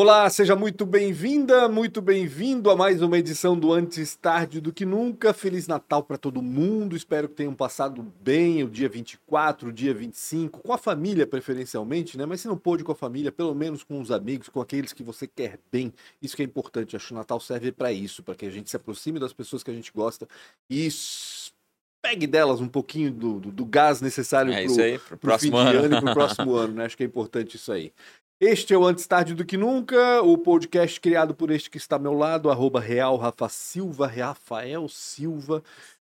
Olá, seja muito bem-vinda, muito bem-vindo a mais uma edição do Antes Tarde do que Nunca. Feliz Natal para todo mundo. Espero que tenham passado bem o dia 24, o dia 25, com a família preferencialmente, né? Mas se não pôde com a família, pelo menos com os amigos, com aqueles que você quer bem. Isso que é importante. Acho que o Natal serve para isso, para que a gente se aproxime das pessoas que a gente gosta e pegue delas um pouquinho do, do, do gás necessário É pro fim próximo de ano. ano e pro próximo ano, né? Acho que é importante isso aí. Este é o Antes Tarde do que Nunca, o podcast criado por este que está ao meu lado, arroba Real Rafa Silva, Rafael Silva.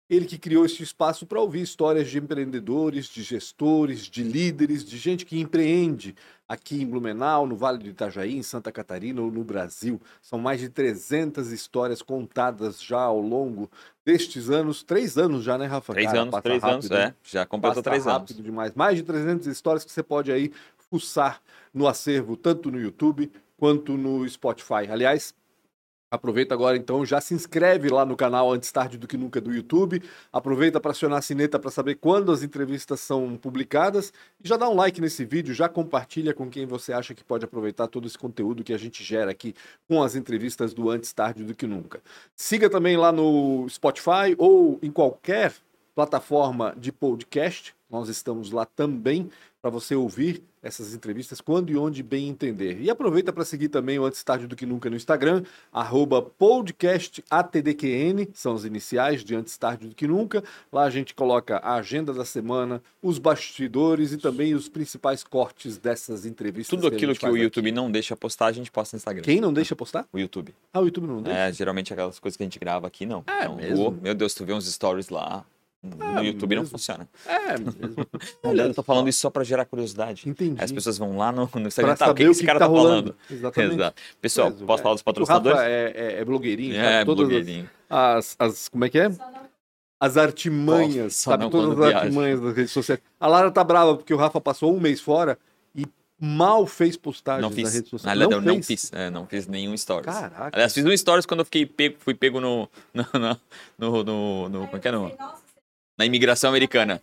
Ele que criou este espaço para ouvir histórias de empreendedores, de gestores, de líderes, de gente que empreende aqui em Blumenau, no Vale do Itajaí, em Santa Catarina ou no Brasil. São mais de 300 histórias contadas já ao longo destes anos. Três anos já, né, Rafa? Três Cara, anos, três anos, rápido, hein? é. Já completou três anos. rápido demais. Mais de 300 histórias que você pode aí fuçar no acervo, tanto no YouTube quanto no Spotify. Aliás, aproveita agora então, já se inscreve lá no canal Antes Tarde do que Nunca do YouTube. Aproveita para acionar a sineta para saber quando as entrevistas são publicadas. E já dá um like nesse vídeo, já compartilha com quem você acha que pode aproveitar todo esse conteúdo que a gente gera aqui com as entrevistas do Antes Tarde do que Nunca. Siga também lá no Spotify ou em qualquer plataforma de podcast. Nós estamos lá também para você ouvir essas entrevistas quando e onde bem entender. E aproveita para seguir também o Antes Tarde do que Nunca no Instagram, arroba podcastatdqn, são as iniciais de Antes Tarde do que Nunca. Lá a gente coloca a agenda da semana, os bastidores e também os principais cortes dessas entrevistas. Tudo a aquilo que o YouTube aqui. não deixa postar, a gente posta no Instagram. Quem não deixa postar? O YouTube. Ah, o YouTube não deixa? É, geralmente aquelas coisas que a gente grava aqui, não. É Não, mesmo? o- meu Deus, tu vê uns stories lá. No É YouTube não mesmo? funciona. É, mesmo. Olha, eu tô falando isso só pra gerar curiosidade. Entendi. As pessoas vão lá no, no Instagram, tá, o que, que esse cara tá, falando? Exatamente. Exato. Pessoal, Mas, posso é, falar dos é que O patrocinadores? Rafa é, é, é blogueirinho, É, as- blogueirinho. as, as, como é que é? As artimanhas, Só sabe não todas as viaja. artimanhas das redes sociais. A Lara tá brava porque o Rafa passou um mês fora e mal fez postagens Não na fiz. rede social. Aliás, eu não fiz. É, não fiz nenhum stories. Caraca. Aliás, fiz um stories quando eu fiquei pego, fui pego no. no, no, no, no- no- como é que é? No, na imigração americana.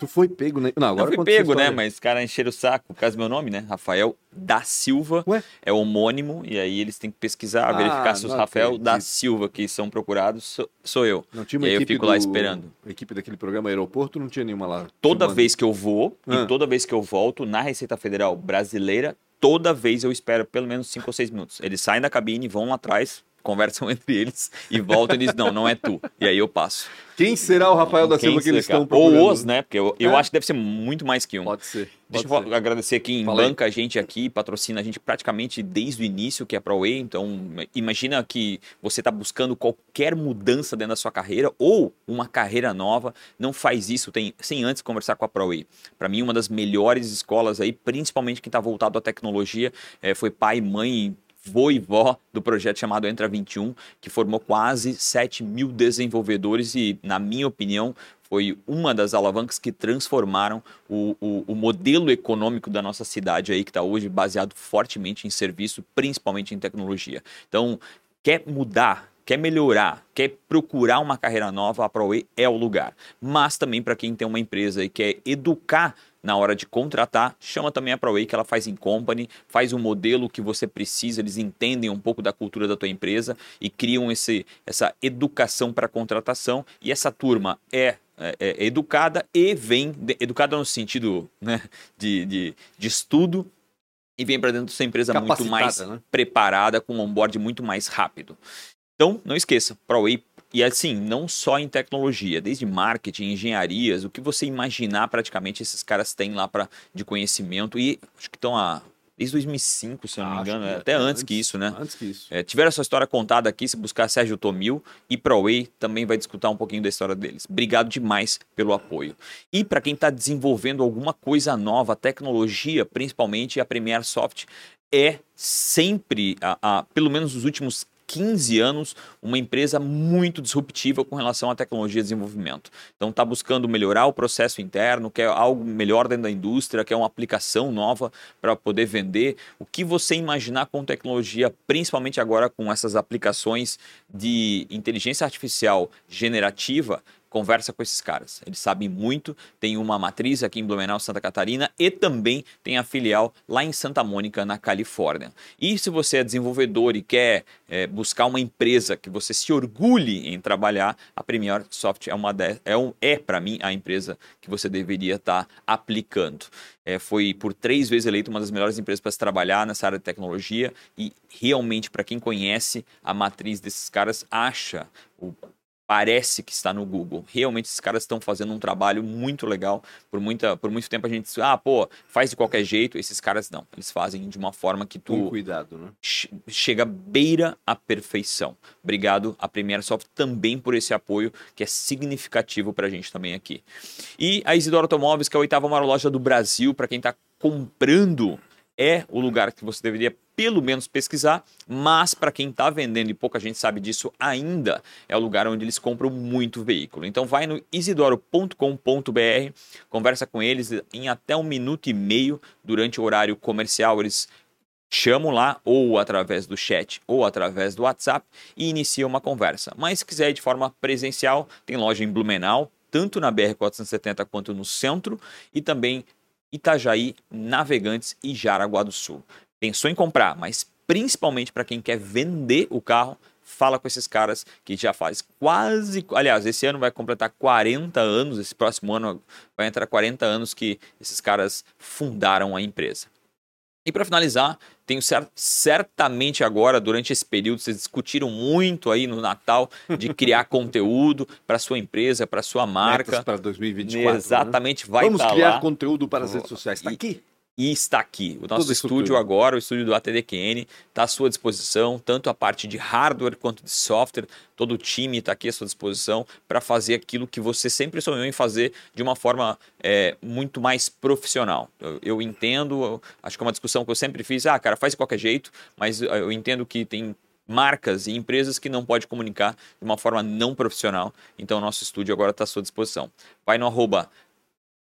Tu foi pego, né? Não, agora fui conta essa pego, né? Mas os caras encheram o saco por causa do meu nome, né? Rafael da Silva. Ué? É homônimo, e aí eles têm que pesquisar, Ah, verificar se os Rafael acredito. da Silva que são procurados sou, sou eu. Não tinha uma E aí eu equipe fico lá do- esperando. A equipe daquele programa Aeroporto não tinha nenhuma lá. Toda filmando. vez que eu vou Ah. e toda vez que eu volto na Receita Federal brasileira, toda vez eu espero pelo menos 5 ou 6 minutos. Eles saem da cabine, vão lá atrás, conversam entre eles e voltam e dizem, não, não é tu. E aí eu passo. Quem será o Rafael da Silva que eles estão procurando? Ou os, né? Porque eu, eu É. acho que deve ser muito mais que um. Pode ser. Deixa pode eu ser. agradecer quem Fala aí. banca a gente aqui, patrocina a gente praticamente desde o início, que é a ProWay. Então, imagina que você está buscando qualquer mudança dentro da sua carreira ou uma carreira nova, não faz isso tem, sem antes conversar com a ProWay. Para mim, uma das melhores escolas aí, principalmente quem está voltado à tecnologia, eh, foi pai, mãe, vô e vó do projeto chamado Entra 21, que formou quase 7 mil desenvolvedores e, na minha opinião, foi uma das alavancas que transformaram o, o, o modelo econômico da nossa cidade aí, que está hoje baseado fortemente em serviço, principalmente em tecnologia. Então, quer mudar, quer melhorar, quer procurar uma carreira nova, a ProWay é o lugar. Mas também para quem tem uma empresa e quer educar na hora de contratar, chama também a ProWay que ela faz em company, faz um modelo que você precisa, eles entendem um pouco da cultura da tua empresa e criam esse, essa educação para contratação e essa turma é é, é educada e vem, de- educada no sentido né, de, de, de estudo, e vem para dentro da sua empresa muito mais né? preparada, com um onboard muito mais rápido. Então, não esqueça, ProWay, e assim, não só em tecnologia, desde marketing, engenharias, o que você imaginar praticamente esses caras têm lá pra, de conhecimento, e acho que estão há, desde 2005, se eu não me engano, que é é, até é, antes que isso, né? Antes que isso. É, tiveram essa história contada aqui, se buscar Sérgio Tomil e ProWay também vai discutir um pouquinho da história deles. Obrigado demais pelo apoio. E para quem está desenvolvendo alguma coisa nova, tecnologia, principalmente a Premier Soft, é sempre, a, a- pelo menos nos últimos 15 anos, uma empresa muito disruptiva com relação à tecnologia e desenvolvimento. Então está buscando melhorar o processo interno, quer algo melhor dentro da indústria, quer uma aplicação nova para poder vender. O que você imaginar com tecnologia, principalmente agora com essas aplicações de inteligência artificial generativa, conversa com esses caras. Eles sabem muito, tem uma matriz aqui em Blumenau, Santa Catarina e também tem a filial lá em Santa Mônica, na Califórnia. E se você é desenvolvedor e quer é, buscar uma empresa que você se orgulhe em trabalhar, a Premier Soft é, de, é, um, é para mim a empresa que você deveria estar tá aplicando. É, foi por três vezes eleita uma das melhores empresas para se trabalhar nessa área de tecnologia e realmente para quem conhece a matriz desses caras acha o parece que está no Google. Realmente esses caras estão fazendo um trabalho muito legal. Por, muita, por muito tempo a gente disse, ah, pô, faz de qualquer jeito. Esses caras não. Eles fazem de uma forma que tu... Com cuidado, né? Chega beira a perfeição. Obrigado a Premiere Soft também por esse apoio que é significativo para a gente também aqui. E a Isidoro Automóveis, que é a oitava maior loja do Brasil, para quem está comprando é o lugar que você deveria pelo menos pesquisar, mas para quem está vendendo e pouca gente sabe disso ainda, é o lugar onde eles compram muito veículo. Então vai no isidoro.com.br, conversa com eles em até um minuto e meio durante o horário comercial, eles chamam lá ou através do chat ou através do WhatsApp e inicia uma conversa. Mas se quiser de forma presencial, tem loja em Blumenau, tanto na BR-470 quanto no centro e também Itajaí, Navegantes e Jaraguá do Sul. Pensou em comprar, mas principalmente para quem quer vender o carro, fala com esses caras que já faz quase, aliás, esse ano vai completar 40 anos, esse próximo ano vai entrar 40 anos que esses caras fundaram a empresa. E para finalizar, tenho certamente agora, durante esse período, vocês discutiram muito aí no Natal de criar conteúdo para sua empresa, para sua marca. para 2024. Né? Exatamente, né? vai Vamos tá criar lá. conteúdo para as redes sociais. Está aqui e está aqui. O nosso estúdio agora, o estúdio do ATDQN, está à sua disposição, tanto a parte de hardware quanto de software. Todo o time está aqui à sua disposição para fazer aquilo que você sempre sonhou em fazer de uma forma é, muito mais profissional. Eu, eu entendo, eu, acho que é uma discussão que eu sempre fiz, ah, cara, faz de qualquer jeito, mas eu entendo que tem marcas e empresas que não pode comunicar de uma forma não profissional. Então, o nosso estúdio agora está à sua disposição. Vai no arroba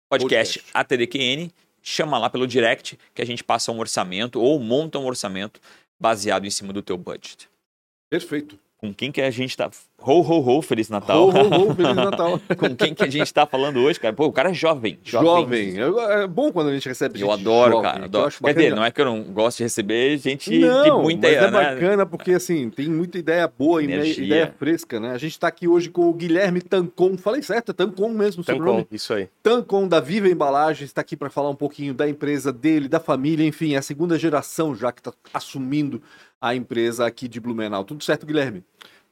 podcast, podcast. ATDQN chama lá pelo direct que a gente passa um orçamento ou monta um orçamento baseado em cima do teu budget. Perfeito. Com quem que a gente tá Ho, ho, ho, Feliz Natal. Ho, ho, ho, Feliz Natal. Com quem que a gente tá falando hoje, cara? Pô, o cara é jovem. Jovem. jovem. É bom quando a gente recebe gente Eu adoro, jovem, cara. Adoro. Quer dizer, não é que eu não gosto de receber gente não, de muita mas é né? bacana porque, assim, tem muita ideia boa e ideia fresca, né? A gente tá aqui hoje com o Guilherme Tancon. Falei certo, é Tancon mesmo. Tancon, isso aí. Tancon, da Viva Embalagens, está aqui para falar um pouquinho da empresa dele, da família, enfim, é a segunda geração já que está assumindo a empresa aqui de Blumenau. Tudo certo, Guilherme?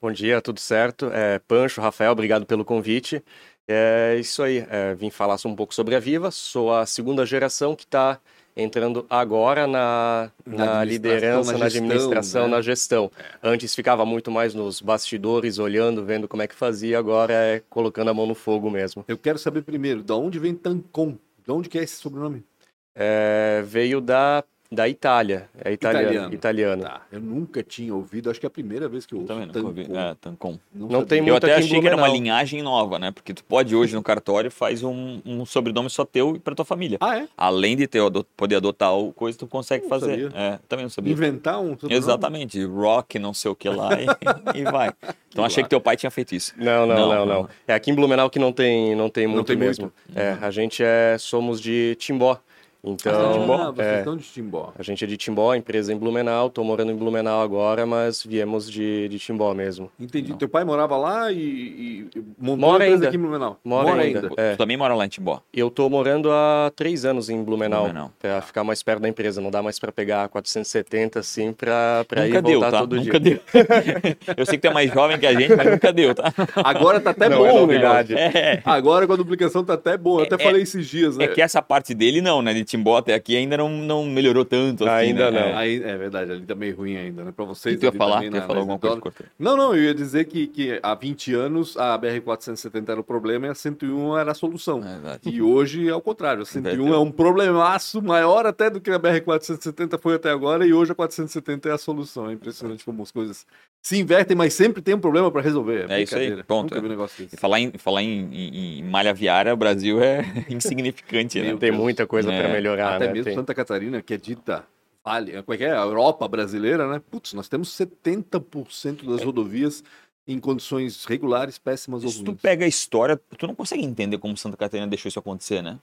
Bom dia, tudo certo? É, Pancho, Rafael, obrigado pelo convite. É isso aí, é, vim falar um pouco sobre a Viva. Sou a segunda geração que está entrando agora na, na, na liderança, na, na administração, né? na gestão. É. Antes ficava muito mais nos bastidores, olhando, vendo como é que fazia, agora é colocando a mão no fogo mesmo. Eu quero saber primeiro, de onde vem Tancon? De onde que é esse sobrenome? É, veio da da Itália. É italiano. italiano. italiano. Tá. Eu nunca tinha ouvido, acho que é a primeira vez que eu, eu ouço. Também nunca ouvi. É, Tancon. Não, não tem muito Eu até achei que era uma linhagem nova, né? Porque tu pode hoje no cartório faz um, um sobrenome só teu e para tua família. Ah, é? Além de ter, poder adotar o coisa, tu consegue fazer. Sabia. É, também não sabia. Inventar um sobrenome? Exatamente. Rock, não sei o que lá e, e vai. Então achei que teu pai tinha feito isso. Não, não, não, não. não. É aqui em Blumenau que não tem, não tem muito não tem mesmo. Muito. É, a gente é, somos de Timbó. Então, ah, vocês é, estão de Timbó. A gente é de Timbó, empresa em Blumenau. Estou morando em Blumenau agora, mas viemos de, de Timbó mesmo. Entendi. Não. Teu pai morava lá e, e montou mora ainda. aqui em Blumenau? Mora, mora ainda. ainda. É. Tu também mora lá em Timbó? Eu estou morando há três anos em Blumenau, Blumenau. para ficar mais perto da empresa. Não dá mais para pegar 470 assim para ir deu, voltar tá? todo nunca dia. Deu. Eu sei que tu é mais jovem que a gente, mas nunca deu, tá? Agora tá até não, bom, é É. Agora com a duplicação tá até bom. Eu até é, falei esses dias, né? É que essa parte dele não, né? De Timbó até aqui ainda não, não melhorou tanto. Assim, ainda né? não. É. Aí, é verdade, ali tá meio ruim ainda, né? Pra vocês. Que tu ia falar? Tu ia falar alguma coisa? Não, não, eu ia dizer que, que há 20 anos a BR-470 era o problema e a 101 era a solução. É e hoje é o contrário. A 101 é um problemaço maior até do que a BR-470 foi até agora e hoje a 470 é a solução. É impressionante como as coisas se invertem, mas sempre tem um problema para resolver. É, é isso aí, ponto. Nunca vi um negócio desse. E falar, em, falar em, em, em malha viária, o Brasil é insignificante, né? Tem muita coisa é. para melhorar, Até né? mesmo tem... Santa Catarina, que é dita vale, como é que é? A Europa brasileira, né? Putz, nós temos 70% das rodovias em condições regulares, péssimas ou Se tu ruins. pega a história, tu não consegue entender como Santa Catarina deixou isso acontecer, né?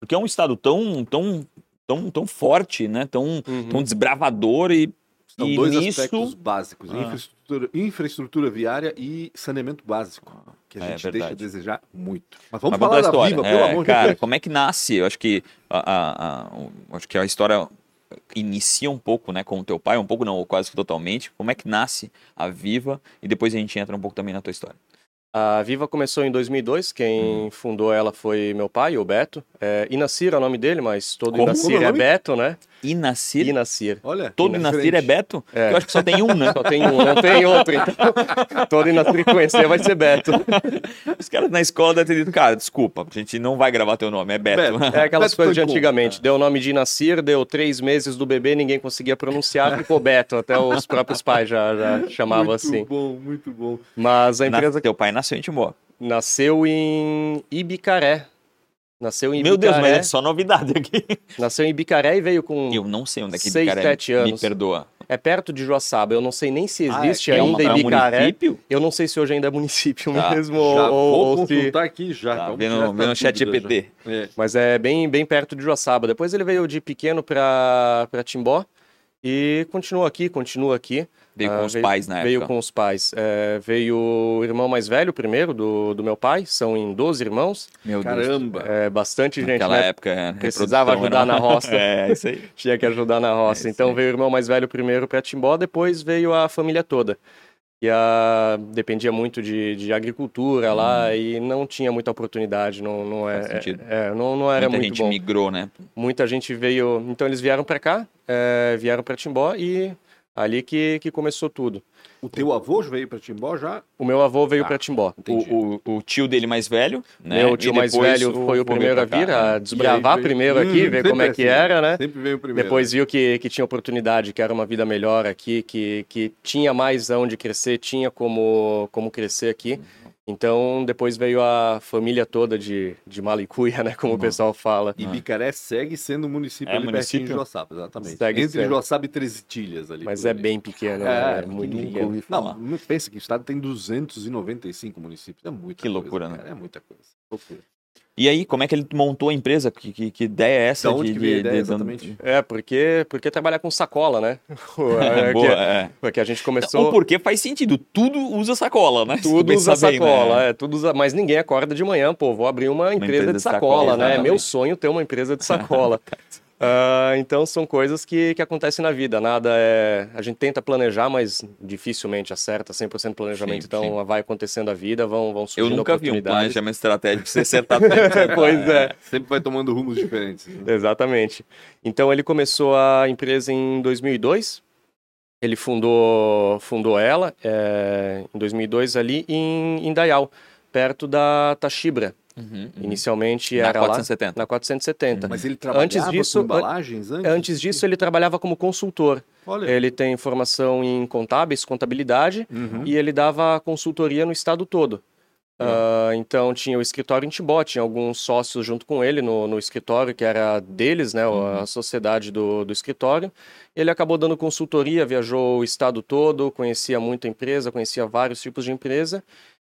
Porque é um estado tão, tão, tão, tão forte, né? Tão, Uhum. tão desbravador e, São e dois nisso... aspectos básicos: Ah. infraestrutura, infraestrutura viária e saneamento básico, que a É gente deixa a desejar muito. Mas vamos Mas falar da da Viva, pelo É, amor cara, de Deus. como é que nasce? Eu acho que a, a- a- acho que a história inicia um pouco, né, com o teu pai, um pouco não, ou quase que totalmente. Como é que nasce a Viva? E depois a gente entra um pouco também na tua história. A Viva começou em 2002, quem Uhum. fundou ela foi meu pai, o Beto. É, Inacir é o nome dele, mas todo Como? Inacir é é? Beto, né? Inacir? Inacir. Olha, Todo. Inacir é Beto? É. Eu acho que só tem um, né? Só tem um, não tem outro, então todo Inacir que conhecer vai ser Beto. Os caras na escola devem ter dito, cara, desculpa, a gente não vai gravar teu nome, é Beto. Beto. É aquelas Beto coisas de antigamente. Deu o nome de Inacir, deu três meses do bebê, ninguém conseguia pronunciar, ficou Beto. Até os próprios pais já, já chamavam muito assim. bom, muito bom. Mas a empresa Na- Teu pai nasceu em Timbó. nasceu em Ibicaré. Nasceu em Meu Deus, mas é só novidade aqui. Nasceu em Ibicaré e veio com. Eu não sei onde é que Seis, Ibicaré sete Me anos. perdoa. É perto de Joaçaba. Eu não sei nem se Ah, é existe É, ainda uma, é um Ibicaré. município? Eu não sei se hoje ainda é município Tá, mesmo Já ou, vou ou se. consultar aqui já. Tá, vamos vendo- essa vendo o chat já. É. Mas é bem, bem perto de Joaçaba. Depois ele veio de pequeno para Timbó e continuou aqui, continua aqui. Veio Ah, com os veio- pais na Veio época. com os pais. É, veio o irmão mais velho primeiro do, do meu pai, são em 12 irmãos. Meu Deus. Caramba. É bastante gente, Naquela né? época, é, Precisava ajudar era- na roça. é, isso aí. Tinha que ajudar na roça. É, então veio o irmão mais velho primeiro para Timbó, depois veio a família toda. E a... dependia muito de, de agricultura lá e não tinha muita oportunidade, não, não, é, Hum. Faz sentido. é, não, não era Muita muito gente bom. migrou, né? Muita gente veio. Então eles vieram para cá, é, vieram para Timbó e ali que, que começou tudo. O teu avô veio para Timbó já? O meu avô veio Tá. para Timbó. O, o, o tio dele mais velho, né? Meu tio E mais velho foi o primeiro a vir, cá, a né? desbravar veio- primeiro aqui, Hum, ver como é que assim, era, né? Sempre veio o primeiro. Depois viu que, que tinha oportunidade, que era uma vida melhor aqui, que, que tinha mais aonde crescer, tinha como, como crescer aqui. Então, depois veio a família toda de, de Malicuia, né? Como o pessoal fala. E Bicaré segue sendo um município É ali pertinho município? de Joaçaba, exatamente. Segue Entre sendo. Joaçaba e Treze Tilhas ali. Mas é ali. bem pequeno, É, né? é muito pequeno. Não, não pensa que o estado tem 295 municípios. É muita Que coisa, loucura, né? cara, É muita coisa. Loucura. E aí, como é que ele montou a empresa? Que, que, que ideia é essa? Da onde de, que veio a de- ideia, de- exatamente? É, porque, porque trabalhar com sacola, né? É, Boa, que- é. Porque a gente Ou começou... porque faz sentido, tudo usa sacola, né? Tudo usa bem, sacola, né? é, tudo usa, mas ninguém acorda de manhã, pô, vou abrir uma empresa, empresa de de sacola, sacola, né? É meu sonho ter uma empresa de sacola. Ah, então são coisas que, que acontecem na vida, nada é... A gente tenta planejar, mas dificilmente acerta 100% planejamento, Sim, então sim. vai acontecendo a vida, vão, vão Eu surgindo nunca vi um planejamento estratégico ser acertado. pois é. Sempre vai tomando rumos diferentes. né? Exatamente. Então ele começou a empresa em 2002. Ele fundou, fundou ela é, em 2002 ali em Indaial, perto da Tachibra. Uhum, uhum. Inicialmente Na era 470. lá na 470. Mas ele trabalhava Antes disso- com embalagens antes? Antes disso ele trabalhava como consultor. Olha. Ele tem formação em contábeis, contabilidade Uhum. e ele dava consultoria no estado todo. Ah, então tinha o escritório em Timbó, tinha alguns sócios junto com ele no, no escritório, que era deles, né, a sociedade do, do escritório. Ele acabou dando consultoria, viajou o estado todo, conhecia muita empresa, conhecia vários tipos de empresa.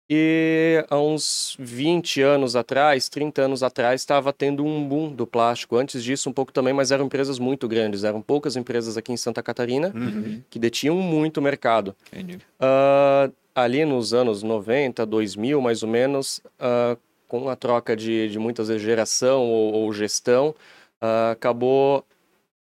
E há uns 20 anos atrás, 30 anos atrás, estava tendo um boom do plástico. Antes disso, um pouco também, mas eram empresas muito grandes. Eram poucas empresas aqui em Santa Catarina Uhum. que detinham muito mercado. Ah, ali nos anos 90, 2000, mais ou menos, ah, com a troca de, de muitas vezes geração ou, ou gestão, ah, acabou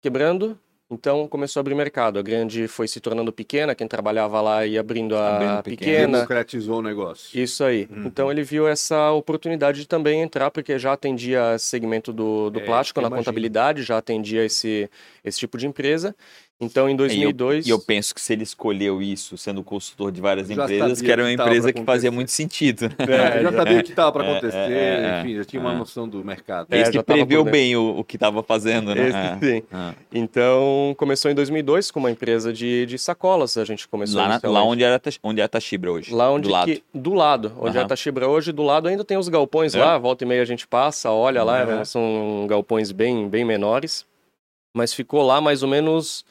quebrando. Então começou a abrir mercado. A grande foi se tornando pequena, quem trabalhava lá ia abrindo a pequena. pequena. Democratizou o negócio. Isso aí. Uhum. Então ele viu essa oportunidade de também entrar, porque já atendia segmento do, do É, plástico na imagino. contabilidade, já atendia esse, esse tipo de empresa. Então em 2002. E eu penso que se ele escolheu isso sendo consultor de várias empresas, que era que uma tava empresa que fazia muito sentido. né? É, já sabia o que estava para É, acontecer, é, é, enfim, já tinha uma é. noção do mercado. É, Esse que dentro. bem o, o que estava fazendo, né? Esse, sim. É. Então começou em 2002 com uma empresa de, de sacolas. A gente começou Lá, na- lá onde era onde é a Tashibra hoje. Lá onde do lado. que- do lado, onde é a Tachibra hoje, do lado ainda tem os galpões É? lá, volta e meia a gente passa, olha lá, são galpões bem, bem menores, mas ficou lá mais ou menos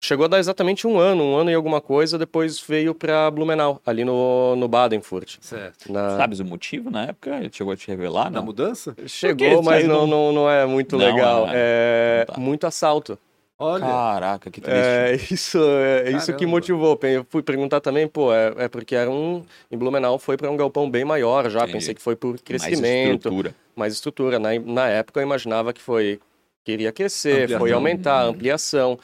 Chegou a dar exatamente um ano, um ano e alguma coisa, depois veio para Blumenau, ali no, no Badenfurt. Certo. Na... Sabes o motivo na época? Ele chegou a te revelar, não? mudança? Chegou, mas não, não, não é muito Não, legal. é. É Não tá. muito assalto. Olha. Caraca, que triste. É isso, é isso que motivou. Eu fui perguntar também, pô, é, é porque era um. Em Blumenau foi para um galpão bem maior já. Entendi. Pensei que foi por Mais crescimento, estrutura. mais estrutura. Na, na época eu imaginava que foi. Queria crescer, Ampliação. foi aumentar, Uhum. ampliação.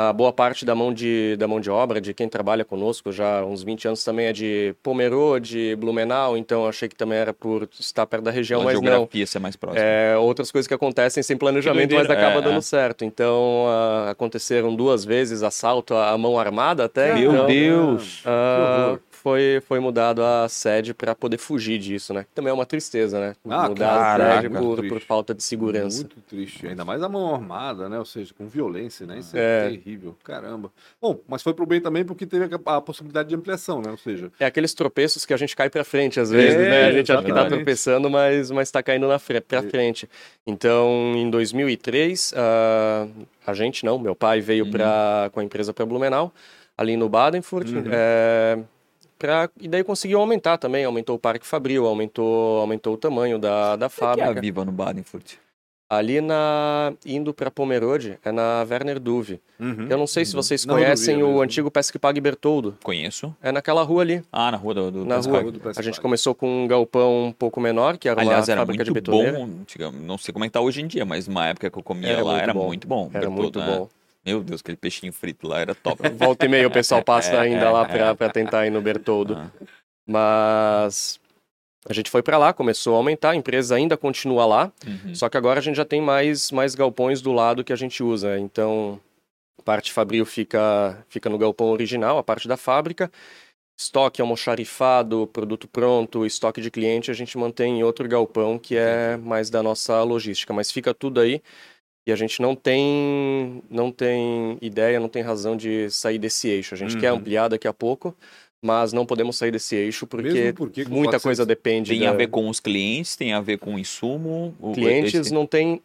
A boa parte da mão, de, da mão de obra, de quem trabalha conosco já há uns 20 anos também é de Pomerode, Blumenau, então eu achei que também era por estar perto da região, Pela mas não. geografia ser mais próxima. É, outras coisas que acontecem sem planejamento, mas acaba é, dando é. certo. Então, aconteceram duas vezes assalto à mão armada até. Meu então, Deus! horror. Foi, foi mudado a sede para poder fugir disso, né? Também é uma tristeza, né? Ah, Mudar a caraca, sede por, por falta de segurança. Muito triste. Ainda mais a mão armada, né? Ou seja, com violência, né? Isso é, É. terrível. Caramba. Bom, mas foi pro bem também porque teve a, a possibilidade de ampliação, né? Ou seja, É aqueles tropeços que a gente cai para frente às vezes, É, né? A gente acha que tá tropeçando, mas, mas tá caindo na fre pra É. frente. Então, em 2003, ah, a gente não, meu pai veio Uhum. pra, com a empresa para Blumenau, ali no Badenfurt, Uhum. é, pra, e daí conseguiu aumentar também, aumentou o parque fabril, aumentou, aumentou o tamanho da, da O que é a fábrica. Viva no Badenfurt? Ali na, indo para Pomerode, é na Werner Duve. uhum. Eu não sei se vocês Não, conhecem o antigo Pesque Pague Bertoldo. Conheço. É naquela rua ali. Ah, na rua do, do Na rua. Do A gente começou com um galpão um pouco menor, que era Aliás, uma era fábrica de muito betoneira. bom. antigamente. Não sei como é que tá hoje em dia, mas uma época que eu comia Era lá muito era bom. muito bom. Era Bertoldo, muito né? bom. Meu Deus, aquele peixinho frito lá era top. Volta e meia o pessoal passa É, ainda é, lá é. pra, pra tentar ir no Bertoldo. Ah. Mas a gente foi pra lá, começou a aumentar, a empresa ainda continua lá, Uhum. só que agora a gente já tem mais, mais galpões do lado que a gente usa. Então, parte fabril fica, fica no galpão original, a parte da fábrica. Estoque almoxarifado, produto pronto, estoque de cliente, a gente mantém em outro galpão que é mais da nossa logística. Mas fica tudo aí e a gente não tem, não tem ideia, não tem razão de sair desse eixo. A gente quer Uhum. ampliar daqui a pouco, mas não podemos sair desse eixo porque porque muita 400 coisa depende Tem da... a ver com os clientes, tem a ver com o insumo. o- Clientes esse- não tem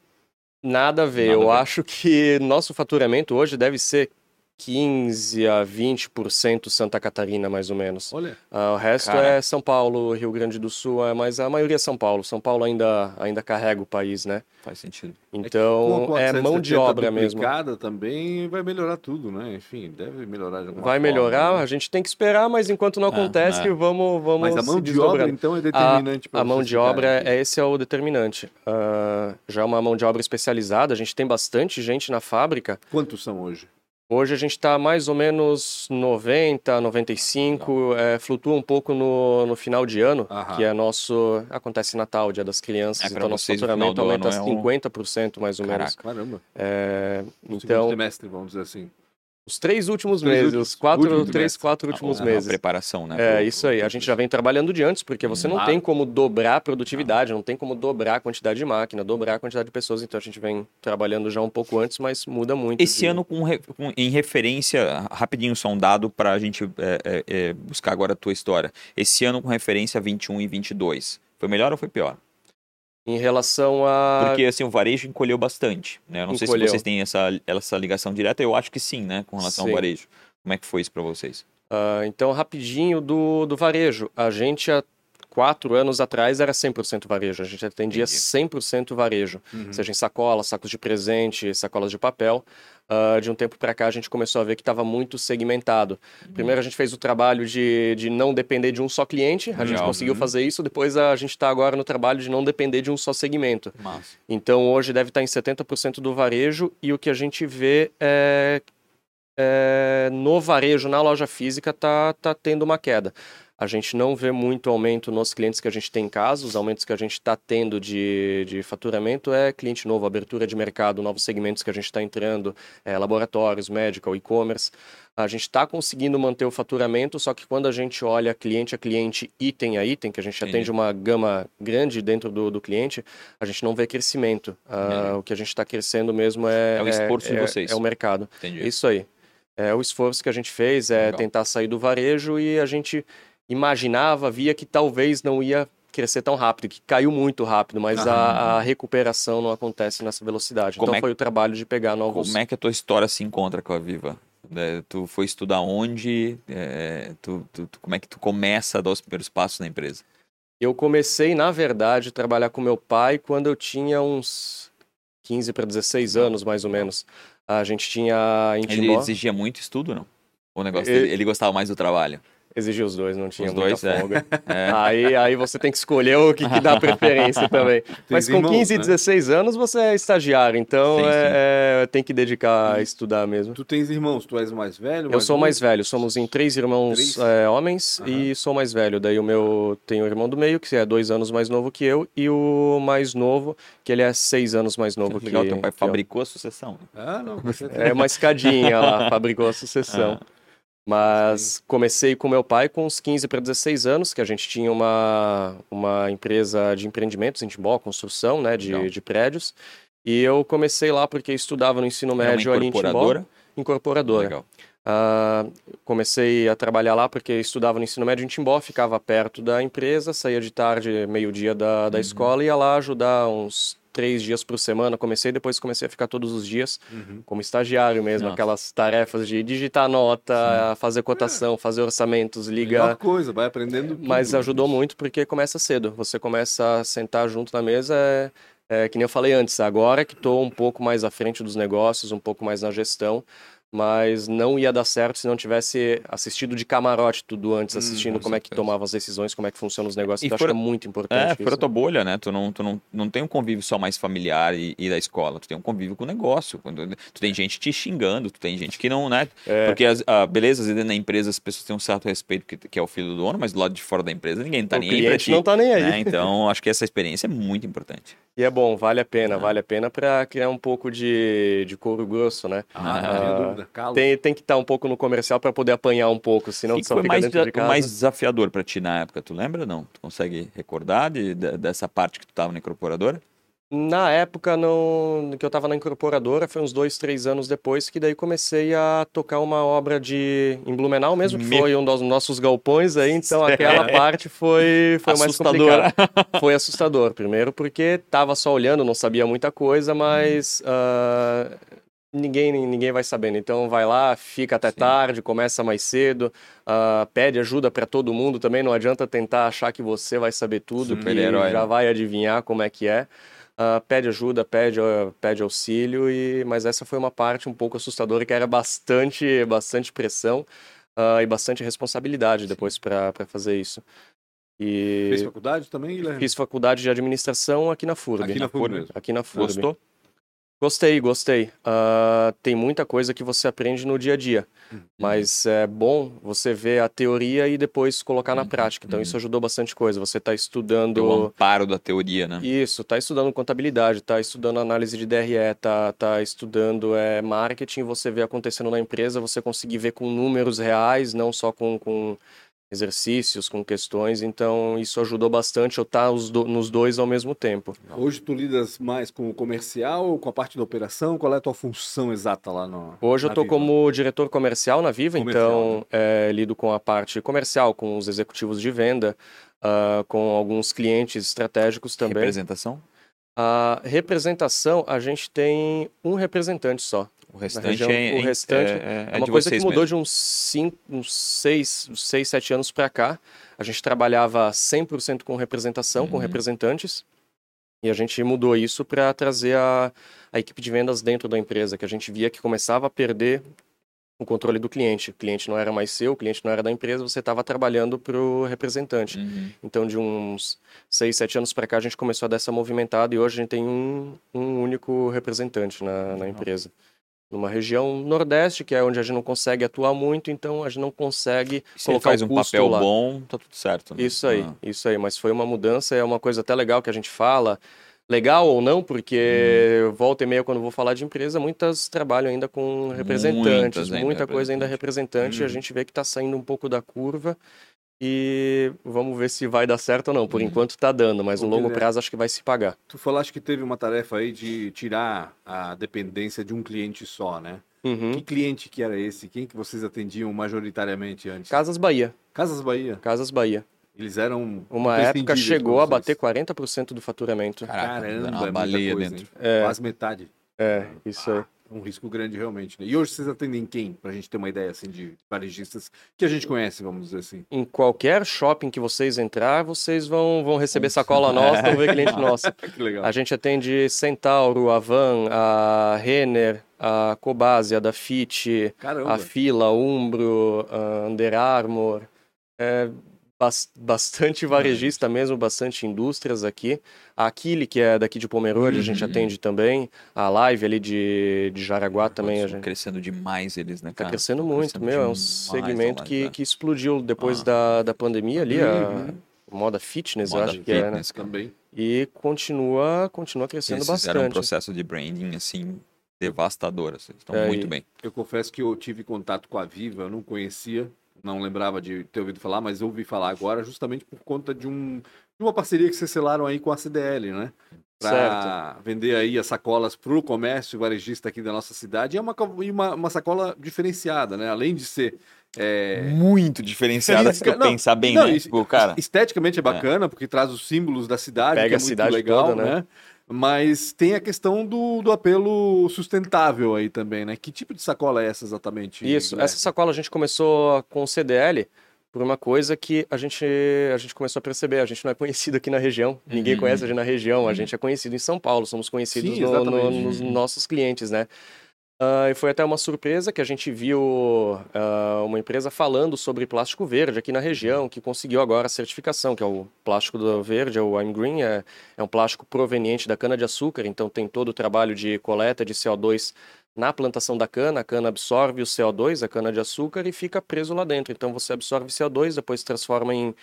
nada a ver. Nada a Eu ver. acho que nosso faturamento hoje deve ser 15 a 20% Santa Catarina, mais ou menos. Olha, Ah, o resto Cara. é São Paulo, Rio Grande do Sul, é, mas a maioria é São Paulo. São Paulo ainda, ainda carrega o país, né? Faz sentido. Então a é 470 mão de obra mesmo. também vai melhorar tudo, né? Enfim, deve melhorar de alguma Vai forma, melhorar, né? a gente tem que esperar, mas enquanto não Ah, acontece, é. vamos, vamos Mas a se mão de desdobrando. obra, então, é determinante para A mão de obra, é, esse é o determinante. Ah, já é uma mão de obra especializada, a gente tem bastante gente na fábrica. Quantos são hoje? Hoje a gente está mais ou menos 90, 95, é, flutua um pouco no, no final de ano, Aham. que é nosso. Acontece Natal, Dia das Crianças, É, pra então nosso vocês, faturamento final do aumenta ano é um- 50% mais ou menos. Caramba. É, segundo então, semestre, vamos dizer assim. Os três últimos três meses, últimos- os quatro, último três, trimestre. quatro últimos É uma meses. preparação, né? É, pro- isso aí. A gente já vem trabalhando de antes, porque você não Ah. tem como dobrar a produtividade, não tem como dobrar a quantidade de máquina, dobrar a quantidade de pessoas. Então a gente vem trabalhando já um pouco antes, mas muda muito. Esse de- ano, com, com- em referência, rapidinho só um dado para a gente é, é, é, buscar agora a tua história. Esse ano com referência a 21 e 22, foi melhor ou foi pior? Em relação a. Porque assim, o varejo encolheu bastante, né? Eu não sei Encolheu. se vocês têm essa, essa ligação direta, eu acho que sim, né? Com relação Sim. ao varejo. Como é que foi isso para vocês? Ah, então, rapidinho do, do varejo. A gente, quatro anos atrás, era 100% varejo. A gente atendia Entendi. 100% varejo. Uhum. Seja em sacolas, sacos de presente, sacolas de papel. Ah, de um tempo para cá, a gente começou a ver que estava muito segmentado. Uhum. Primeiro, a gente fez o trabalho de, de não depender de um só cliente. A gente Legal. conseguiu Uhum. fazer isso. Depois, a gente está agora no trabalho de não depender de um só segmento. Massa. Então, hoje deve estar em 70% do varejo e o que a gente vê é, é, no varejo, na loja física, tá, tá tendo uma queda. A gente não vê muito aumento nos clientes que a gente tem em casa, os aumentos que a gente está tendo de, de faturamento é cliente novo, abertura de mercado, novos segmentos que a gente está entrando, é, laboratórios, medical, e-commerce. A gente está conseguindo manter o faturamento, só que quando a gente olha cliente a cliente, item a item, que a gente Entendi. atende uma gama grande dentro do, do cliente, a gente não vê crescimento. Ah, Entendi. o que a gente está crescendo mesmo é, É o esforço de é- vocês. É o mercado. Entendi. Isso aí. É o esforço que a gente fez, é Legal. tentar sair do varejo e a gente imaginava, via que talvez não ia crescer tão rápido, que caiu muito rápido, mas a, a recuperação não acontece nessa velocidade. Como então é- foi o trabalho de pegar novos. Como é que a tua história se encontra com a Viva? É, tu foi estudar onde? É, tu, tu- tu- como é que tu começa a dar os primeiros passos na empresa? Eu comecei, na verdade, a trabalhar com meu pai quando eu tinha uns 15 para 16 anos, mais ou menos. A gente tinha em Ele exigia muito estudo, não? O negócio Ele- dele, ele gostava mais do trabalho. Exigia os dois, não tinha Os muita dois, é. folga. É. Aí, aí você tem que escolher o que, que dá preferência também. Mas com irmãos, 15 e né? 16 anos você é estagiário, então Sim, é, é- tem que dedicar a estudar mesmo. Tu tens irmãos, tu és o mais velho? Eu sou mais velho, somos em três irmãos Três? é, homens Aham. e sou mais velho. Daí o meu tem o irmão do meio, que é dois anos mais novo que eu, e o mais novo, que ele é seis anos mais novo que, Legal, teu pai que eu. fabricou a sucessão. Ah, não. Você... É uma escadinha lá, fabricou a sucessão. Ah. Mas comecei com meu pai com uns 15 para 16 anos, que a gente tinha uma, uma empresa de empreendimentos em Timbó, construção né, Legal. de, de prédios. E eu comecei lá porque estudava no ensino Era médio ali em Timbó. incorporadora? Incorporadora. Legal. Ah, comecei a trabalhar lá porque estudava no ensino médio em Timbó, ficava perto da empresa, saía de tarde, meio-dia da, Uhum. da escola e ia lá ajudar uns três dias por semana. Comecei, depois comecei a ficar todos os dias Uhum. como estagiário mesmo, Nossa. aquelas tarefas de digitar nota, fazer cotação, fazer orçamentos, Melhor ligar. coisa, vai aprendendo tudo. Mas ajudou muito porque começa cedo. Você começa a sentar junto na mesa, é, é que nem eu falei antes, agora que estou um pouco mais à frente dos negócios, um pouco mais na gestão, mas não ia dar certo se não tivesse assistido de camarote tudo antes, Hum, assistindo com como é que certeza. tomava as decisões, como é que funcionam os negócios. E Então, fora- acho que é muito importante É, fora isso. tua bolha, né? Tu não, tu não, não tem um convívio só mais familiar e, e da escola. Tu tem um convívio com o negócio. Quando, tu tem gente te xingando, tu tem gente que não, né? É. Porque, as, ah, beleza, às vezes na empresa as pessoas têm um certo respeito que, que é o filho do dono, mas do lado de fora da empresa ninguém tá o nem aí cliente não tá nem aí. né? Então, acho que essa experiência é muito importante. E é bom, vale a pena, Ah. vale a pena para criar um pouco de, de couro grosso, né? Ah, tinha dúvida. Calo. Tem, tem que estar um pouco no comercial para poder apanhar um pouco, senão E tu só foi fica mais, dentro de casa. mais desafiador pra ti na época, tu lembra não? Tu consegue recordar de, de- dessa parte que tu tava na incorporadora? Na época não, que eu estava na incorporadora, foi uns dois, três anos depois que daí comecei a tocar uma obra de em Blumenau mesmo, que Meu- foi um dos nossos galpões aí, então Sério? aquela parte foi, foi mais Assustadora. complicada. Foi assustador, primeiro porque tava só olhando, não sabia muita coisa, mas ah, ninguém, ninguém vai sabendo. Então vai lá, fica até Sim. tarde, começa mais cedo, ah, pede ajuda para todo mundo também, não adianta tentar achar que você vai saber tudo, que já né? vai adivinhar como é que é. Ah, pede ajuda, pede, ah, pede auxílio, e, mas essa foi uma parte um pouco assustadora, que era bastante, bastante pressão ah, e bastante responsabilidade depois para fazer isso. E Fez faculdade também, Guilherme? fiz faculdade de administração aqui na FURB. Aqui na FURB mesmo. Aqui na FURB. Gostou? Gostei, gostei. Ah, tem muita coisa que você aprende no dia a dia, Uhum. mas é bom você ver a teoria e depois colocar na Uhum, prática. Então uhum. isso ajudou bastante coisa. Você está Tem o estudando amparo da teoria, né? isso, está estudando contabilidade, está estudando análise de DRE, está tá estudando é, marketing. Você vê acontecendo na empresa, você conseguir ver com números reais, não só com, com exercícios, com questões. Então isso ajudou bastante eu estar os do- nos dois ao mesmo tempo. Hoje tu lidas mais com o comercial ou com a parte da operação? Qual é a tua função exata lá no Hoje eu estou como diretor comercial na Viva, Comercial, então é, lido com a parte comercial, com os executivos de venda, ah, com alguns clientes estratégicos também. Representação? A representação, a gente tem um representante só. O restante região- é, o restante é, é, É uma coisa que mudou mesmo. de uns, cinco, uns seis, uns seis, sete anos para cá. A gente trabalhava 100% com representação, com Uhum. representantes. E a gente mudou isso para trazer a, a equipe de vendas dentro da empresa, que a gente via que começava a perder o controle do cliente. O cliente não era mais seu, o cliente não era da empresa, você estava trabalhando para o representante. Uhum. Então, de uns seis, sete anos para cá, a gente começou a dar essa movimentada e hoje a gente tem um, um único representante na, na empresa. Numa região nordeste, que é onde a gente não consegue atuar muito, então a gente não consegue Se colocar faz um papel lá. bom, tá tudo certo. né? Isso aí, Ah. isso aí. Mas foi uma mudança, é uma coisa até legal que a gente fala. Legal ou não, porque Uhum. volta e meia, quando vou falar de empresa, muitas trabalham ainda com representantes, Muitas ainda muita coisa ainda representante. Uhum. A gente vê que está saindo um pouco da curva e vamos ver se vai dar certo ou não. Por Uhum. enquanto está dando, mas no longo Guilherme. prazo acho que vai se pagar. Tu falaste que teve uma tarefa aí de tirar a dependência de um cliente só, né? Uhum. Que cliente que era esse? Quem que vocês atendiam majoritariamente antes? Casas Bahia, Casas Bahia. Casas Bahia. Eles eram Uma época chegou a bater 40% do faturamento. Caraca, Caramba, é baleia coisa, dentro. hein? Quase metade. É, isso aí. Um risco grande realmente. Né? E hoje vocês atendem quem? Pra gente ter uma ideia assim de varejistas que a gente conhece, vamos dizer assim. Em qualquer shopping que vocês entrar, vocês vão, vão receber sacola nossa, vão ver cliente nosso. que legal. A gente atende Centauro, a Van, a Renner, a Cobase, a da Fit, Caramba. a Fila, Umbro, a Under Armour. É bastante varejista mesmo, bastante indústrias aqui. A Aquile, que é daqui de Pomerode, a gente Uhum. atende também. A Live ali de, de Jaraguá também. A Estão gente... crescendo demais eles, né, Tá cara? crescendo Tá muito, crescendo meu. É um segmento que, né? que explodiu depois Ah. da, da pandemia ali, Uhum. a moda fitness, eu Moda acho que é, né? Também. E continua, continua crescendo Eles fizeram um bastante. processo de branding, assim, devastador. Assim, estão É, muito e- bem. Eu confesso que eu tive contato com a Viva, eu não conhecia, não lembrava de ter ouvido falar, mas ouvi falar agora justamente por conta de, um, de uma parceria que vocês selaram aí com a CDL, né? Para vender aí as sacolas para o comércio varejista aqui da nossa cidade. E é uma, uma, uma sacola diferenciada, né? Além de ser. é, Muito diferenciada se tu Não, pensar bem, não, né? Tipo, cara, Esteticamente é bacana, porque traz os símbolos da cidade, Pega que é a muito cidade legal, toda, né? né? Mas tem a questão do, do apelo sustentável aí também, né? Que tipo de sacola é essa exatamente? Isso, Guilherme? essa sacola a gente começou com o CDL por uma coisa que a gente, a gente começou a perceber. A gente não é conhecido aqui na região, ninguém Uhum. conhece a gente na região, a gente é conhecido em São Paulo, somos conhecidos Sim, no- no- nos nossos clientes, né? Ah, e foi até uma surpresa que a gente viu ah, uma empresa falando sobre plástico verde aqui na região, que conseguiu agora a certificação, que é o plástico do verde, é o I'm Green, é, é um plástico proveniente da cana-de-açúcar, então tem todo o trabalho de coleta de CO2 na plantação da cana, a cana absorve o CO2, a cana-de-açúcar, e fica preso lá dentro. Então você absorve CO2, depois transforma em,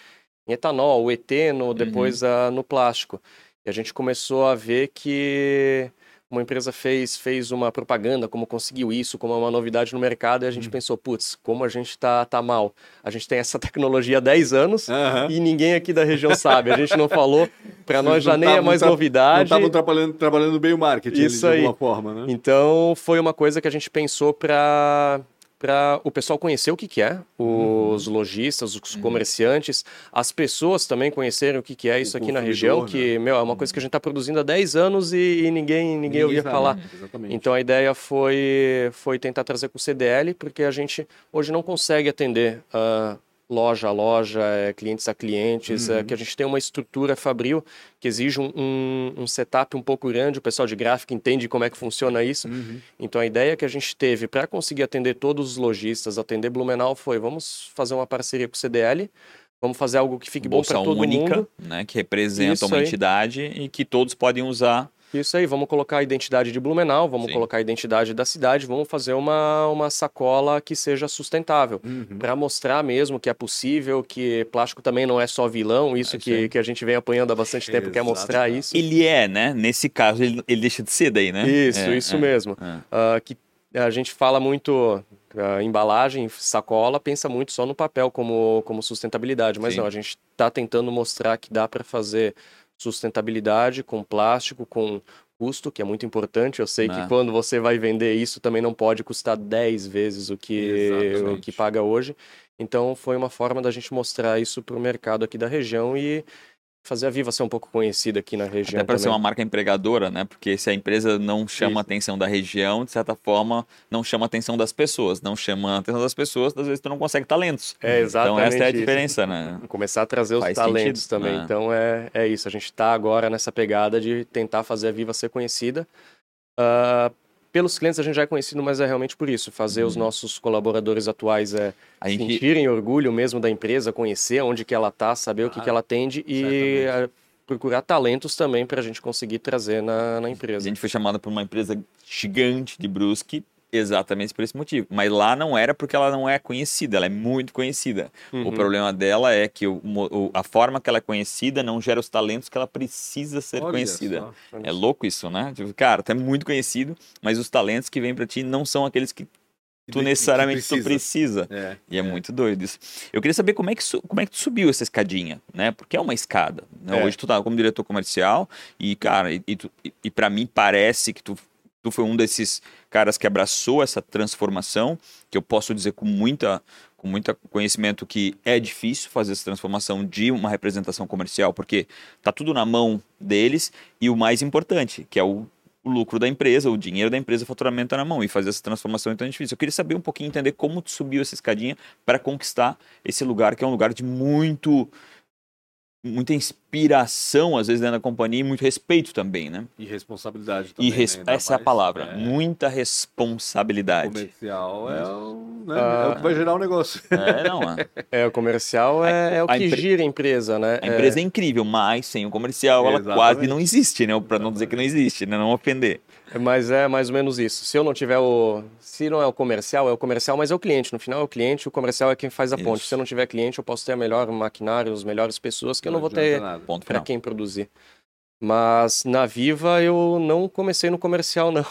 em etanol, o eteno, depois ah, no plástico. E a gente começou a ver que uma empresa fez, fez uma propaganda, como conseguiu isso, como é uma novidade no mercado, e a gente Uhum. pensou, putz, como a gente tá, tá mal. A gente tem essa tecnologia há 10 anos Aham. e ninguém aqui da região sabe. A gente não falou, para nós já nem é mais novidade. estavam trabalhando, trabalhando bem o marketing Isso ali, de aí. alguma forma, né? Então, foi uma coisa que a gente pensou para para o pessoal conhecer o que, que é, os Uhum. lojistas, os comerciantes, as pessoas também conhecerem o que, que é isso O aqui na região, que, meu, é uma coisa que a gente está produzindo há 10 anos e, e ninguém, ninguém ouvia falar. né? Exatamente. Então a ideia foi, foi tentar trazer com o CDL, porque a gente hoje não consegue atender ah, loja a loja, eh, clientes a clientes, Uhum. que a gente tem uma estrutura fabril que exige um, um, um setup um pouco grande, o pessoal de gráfica entende como é que funciona isso. Uhum. Então a ideia que a gente teve para conseguir atender todos os lojistas, atender Blumenau, foi vamos fazer uma parceria com o CDL, vamos fazer algo que fique bom bolsa para todo única, mundo. né? Que representa Isso uma aí. entidade e que todos podem usar. Isso aí, vamos colocar a identidade de Blumenau, vamos Sim. colocar a identidade da cidade, vamos fazer uma, uma sacola que seja sustentável. Uhum. Para mostrar mesmo que é possível, que plástico também não é só vilão, isso É que, que a gente vem apanhando há bastante tempo, quer mostrar Exato. isso. Ele é, né? Nesse caso, ele, ele deixa de ser daí, né? Isso, É, isso é, mesmo. Ah, que a gente fala muito ah, embalagem, sacola, pensa muito só no papel como, como sustentabilidade, mas Sim. não, a gente está tentando mostrar que dá para fazer sustentabilidade com plástico, com custo, que é muito importante. Eu sei Né. que quando você vai vender isso também não pode custar 10 vezes o que, o que paga hoje. Então foi uma forma da gente mostrar isso para o mercado aqui da região e fazer a Viva ser um pouco conhecida aqui na região Até para ser uma marca empregadora, né? Porque se a empresa não chama Isso. a atenção da região, de certa forma, não chama a atenção das pessoas. Não chama a atenção das pessoas, às vezes tu não consegue talentos. É Então exatamente essa é a isso. diferença, né? Começar a trazer os Faz talentos sentido, também. né? Então é, é isso. A gente está agora nessa pegada de tentar fazer a Viva ser conhecida. Ah, pelos clientes a gente já é conhecido, mas é realmente por isso. Fazer os Uhum. nossos colaboradores atuais é A gente, sentirem orgulho mesmo da empresa, conhecer onde que ela está, saber o que, que ela atende e ah, procurar talentos também para a gente conseguir trazer na, na a empresa. gente foi chamada por uma empresa gigante de Brusque exatamente por esse motivo. Mas lá não era porque ela não é conhecida, ela é muito conhecida. O Uhum. problema dela é que o o- a forma que ela é conhecida não gera os talentos que ela precisa ser Olha conhecida. só. É louco isso, né? Tipo, cara, tu é muito conhecido, mas os talentos que vêm pra ti não são aqueles que tu necessariamente tu precisa. precisa. É. E é, muito doido isso. Eu queria saber como é que, como é que tu subiu essa escadinha, né? Porque é uma escada. né? É. Hoje tu tá como diretor comercial e, cara, e, e, e para mim parece que tu, tu foi um desses caras que abraçou essa transformação, que eu posso dizer com muita com muito conhecimento que é difícil fazer essa transformação de uma representação comercial, porque tá tudo na mão deles e o mais importante, que é o o lucro da empresa, o dinheiro da empresa, o faturamento na mão e fazer essa transformação é difícil. Eu queria saber um pouquinho, entender como tu subiu essa escadinha para conquistar esse lugar que é um lugar de muito muita inspiração, às vezes, dentro da companhia e muito respeito também, né? E responsabilidade também. E res... né? essa é a palavra. é, Muita responsabilidade. Comercial é o, né, Ah. é o que vai gerar o negócio. É, não, a, É, o comercial é, é o a que empre- gira a empresa, né? a empresa é. incrível, mas sem o comercial ela Exatamente. quase não existe, né? Para não dizer que não existe, né? Não ofender. É, mas é mais ou menos isso. Se eu não tiver o. Se não é o comercial, é o comercial, mas é o cliente. No final é o cliente, o comercial é quem faz a ponte. Isso. Se eu não tiver cliente, eu posso ter a melhor maquinário, as melhores pessoas, que eu não, vou ter nada. Ponto para quem produzir. Mas na Viva eu não comecei no comercial, não.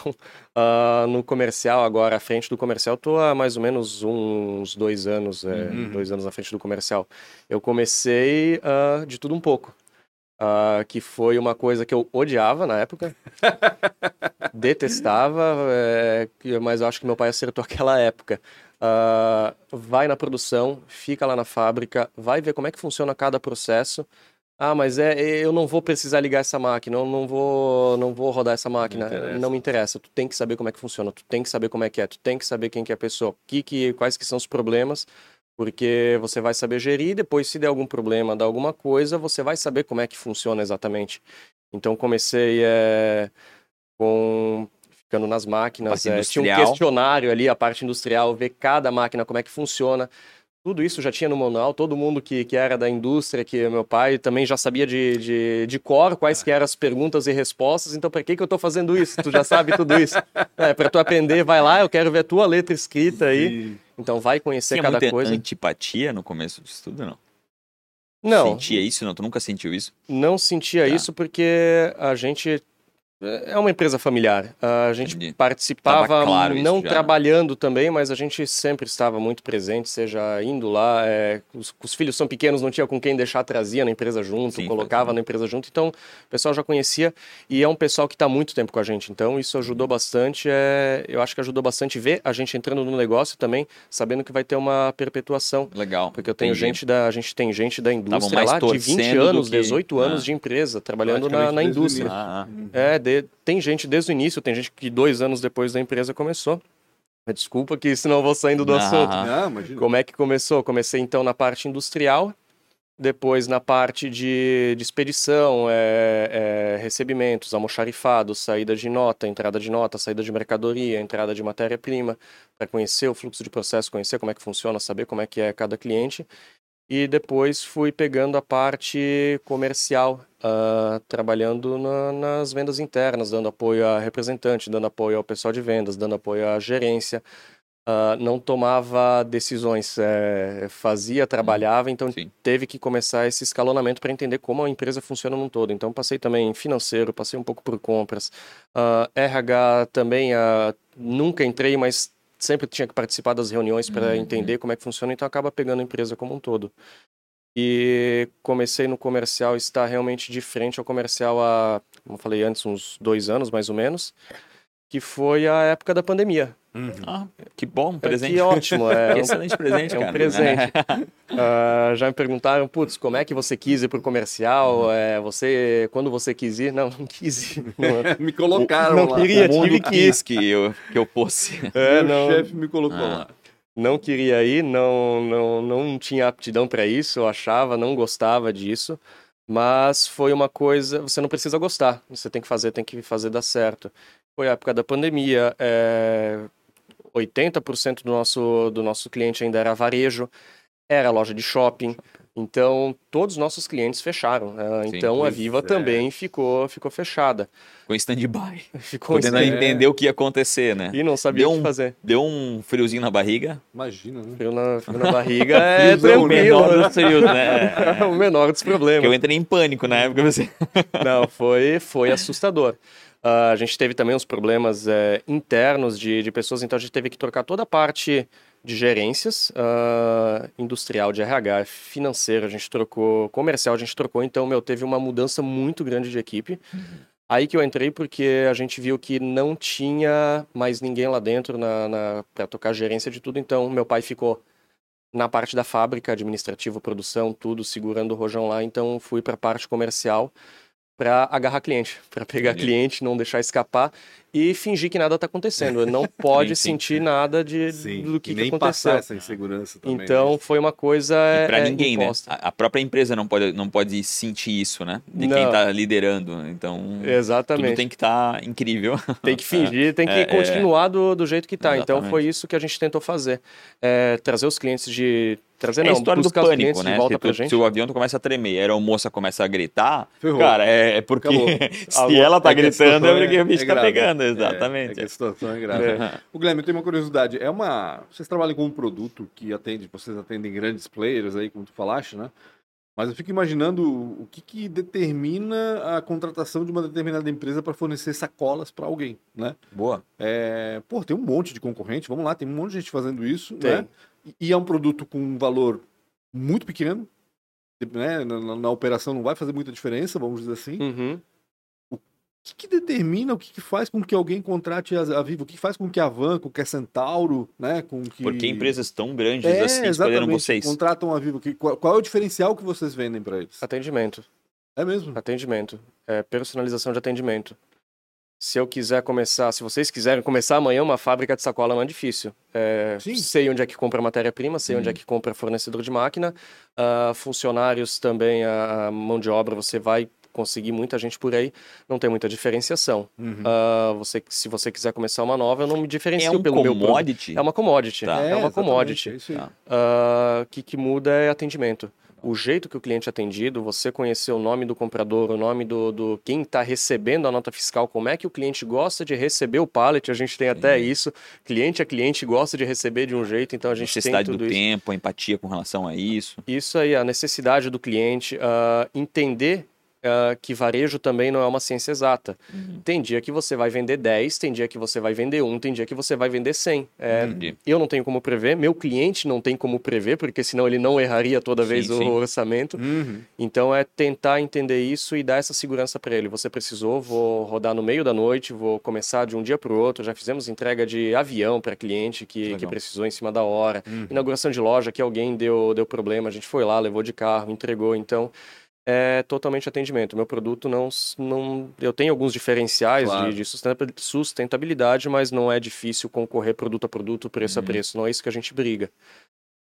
Ah, no comercial, agora, à frente do comercial, estou há mais ou menos uns dois anos, é, Uhum. dois anos à frente do comercial. Eu comecei ah, de tudo um pouco. Ah, que foi uma coisa que eu odiava na época. Detestava, é, mas eu acho que meu pai acertou aquela época. Vai na produção, fica lá na fábrica, vai ver como é que funciona cada processo. Ah, mas é, eu não vou precisar ligar essa máquina, eu não vou, não vou rodar essa máquina. interessa. Não, me interessa. Tu tem que saber como é que funciona, tu tem que saber como é que é, tu tem que saber quem que é a pessoa, que, que, quais que são os problemas, porque você vai saber gerir. Depois, se der algum problema, dar alguma coisa, você vai saber como é que funciona exatamente. Então, comecei é, com ficando nas máquinas, é, tinha um questionário ali, a parte industrial, ver cada máquina como é que funciona. Tudo isso já tinha no manual, todo mundo que, que era da indústria, que meu pai também já sabia de, de, de cor quais que eram as perguntas e respostas, então para que, que eu estou fazendo isso? Tu já sabe tudo isso. É, para tu aprender, vai lá, eu quero ver a tua letra escrita aí. Então vai conhecer Tinha cada muita coisa. antipatia no começo disso tudo, não? Não, Sentia isso? Não? Tu nunca sentiu isso? não sentia Tá. isso porque a gente é uma empresa familiar. A gente Entendi. participava, claro não já, né? trabalhando também, mas a gente sempre estava muito presente, seja indo lá. é, os, os filhos são pequenos, não tinha com quem deixar, trazia na empresa junto, Sim, colocava na empresa junto. Então, o pessoal já conhecia e é um pessoal que está muito tempo com a gente. Então, isso ajudou bastante. É, eu acho que ajudou bastante ver a gente entrando no negócio também, sabendo que vai ter uma perpetuação. Legal. Porque eu tenho Entendi. gente da, a gente tem gente da indústria lá de 20 torcendo do anos, que- 18 anos Ah. de empresa, trabalhando na, na indústria. Ah, ah. É, de- tem gente desde o início, tem gente que dois anos depois da empresa começou. Desculpa que senão eu vou saindo do Ah. assunto. Ah, imagina. Como é que começou? Comecei então na parte industrial, depois na parte de, de expedição, é, é, recebimentos, almoxarifados, saída de nota, entrada de nota, saída de mercadoria, entrada de matéria-prima, para conhecer o fluxo de processo, conhecer como é que funciona, saber como é que é cada cliente. E depois fui pegando a parte comercial, ah, trabalhando na- nas vendas internas, dando apoio a representante, dando apoio ao pessoal de vendas, dando apoio à gerência. Ah, não tomava decisões, eh, fazia, trabalhava, então Sim. teve que começar esse escalonamento para entender como a empresa funciona num todo. Então passei também em financeiro, passei um pouco por compras, Ah, RH também, nunca entrei, mas sempre tinha que participar das reuniões para Uhum. entender como é que funciona, então acaba pegando a empresa como um todo. E comecei no comercial, estar realmente de frente ao comercial há, como eu falei antes, uns dois anos mais ou menos, que foi a época da pandemia. Ah, que bom, um É, presente. Que ótimo, é, Que um- excelente presente, é um cara. presente. Ah, já me perguntaram, putz, como é que você quis ir pro comercial? Uhum. É, você, quando você quis ir? Não, não quis ir. Não, Me colocaram não lá. queria, o mundo tive que quis que eu, que eu fosse. É, não, chefe me colocou Ah. lá. não queria ir, não, não, não tinha aptidão para isso, eu achava, não gostava disso. Mas foi uma coisa, você não precisa gostar, você tem que fazer, tem que fazer dar certo. Foi a época da pandemia, é, 80% do nosso, do nosso cliente ainda era varejo, era loja de shopping, então todos os nossos clientes fecharam. né? Sim, então a Viva é. também ficou, ficou fechada. Com stand-by. Ficou Podendo entender o que ia acontecer, né? e não sabia Deu o que um- fazer. Deu um friozinho na barriga. Imagina, né? Frio na, frio na barriga é tranquilo. Menor né? dos frios, né? O menor dos Que eu problemas. entrei em pânico na época. Você... Não, foi, foi assustador. Ah, a gente teve também uns problemas eh, internos de, de pessoas, então a gente teve que trocar toda a parte de gerências, ah, industrial, de RH, financeiro, a gente trocou, comercial, a gente trocou, então, meu, teve uma mudança muito grande de equipe. Aí que eu entrei porque a gente viu que não tinha mais ninguém lá dentro na, na, para tocar gerência de tudo, então meu pai ficou na parte da fábrica, administrativo, produção, tudo, segurando o rojão lá, então fui para a parte comercial para agarrar cliente, para pegar cliente, não deixar escapar e fingir que nada está acontecendo. Ele não pode Sim, sim. sentir nada de, Sim, do que, e que nem aconteceu. passar essa insegurança também. Então né? foi uma coisa E pra é, ninguém, imposta. né? A própria empresa não pode, não pode sentir isso, né? De Não. quem tá liderando. Então, tudo Exatamente. tem que estar incrível. Tem que fingir, tem que É, é. continuar do, do jeito que tá. Então foi isso que a gente tentou fazer. É, trazer os clientes de. Trazer É não, a história do pânico, clientes né? de volta Se, pra tu- gente. se o avião tu começa a tremer, a aeromoça começa a gritar, Ferrou. cara, é, é porque se ela tá É que a gritando situação é porque o bicho tá grave. pegando, É, É, exatamente. que a situação é grave. É. O Guilherme, eu tenho uma curiosidade. É uma. Vocês trabalham com um produto que atende, vocês atendem grandes players aí, como tu falaste, né? Mas eu fico imaginando o que, que determina a contratação de uma determinada empresa para fornecer sacolas para alguém, né? Boa. É, pô, tem um monte de concorrente, vamos lá, tem um monte de gente fazendo isso, Tem. né? E- E é um produto com um valor muito pequeno, né? Na, na- na operação não vai fazer muita diferença, vamos dizer assim. Uhum. O que, que determina, o que, que faz com que alguém contrate a, a Vivo? O que faz com que a Van, com que a Centauro, né? Com que... Porque empresas tão grandes é, assim escolheram vocês. contratam a Vivo. Que, qual, qual é o diferencial que vocês vendem para eles? Atendimento. É mesmo? Atendimento. É personalização de atendimento. Se eu quiser começar, se vocês quiserem começar amanhã uma fábrica de sacola não é difícil. É, sei onde é que compra matéria-prima, sei onde é que compra fornecedor de máquina, ah, funcionários também, a, a mão de obra, você vai conseguir muita gente por aí, não tem muita diferenciação. Uhum. Ah, você, se você quiser começar uma nova, eu não me diferencio É um pelo meu produto. commodity. É uma commodity. Tá. É, uma exatamente, commodity. é aí. Tá. Ah, O que, que muda é atendimento. O jeito que o cliente é atendido, você conhecer o nome do comprador, o nome do, do quem está recebendo a nota fiscal, como é que o cliente gosta de receber o pallet, a gente tem até isso. Cliente a cliente gosta de receber de um jeito, então a gente tem necessidade tudo do isso. tempo, a empatia com relação a isso. Isso aí, a necessidade do cliente, ah, entender ah, que varejo também não é uma ciência exata. Tem dia que você vai vender 10, tem dia que você vai vender 1, tem dia que você vai vender 100. É, eu não tenho como prever, meu cliente não tem como prever, porque senão ele não erraria toda Sim, vez o sim. orçamento. Uhum. Então é tentar entender isso e dar essa segurança para ele. Você precisou, vou rodar no meio da noite, vou começar de um dia para o outro. Já fizemos entrega de avião para cliente que, que precisou em cima da hora. Uhum. Inauguração de loja que alguém deu, deu problema, a gente foi lá, levou de carro, entregou. Então é totalmente atendimento. Meu produto não. não eu tenho alguns diferenciais Claro. de, de sustenta- sustentabilidade, mas não é difícil concorrer produto a produto, preço a Uhum. preço. Não é isso que a gente briga.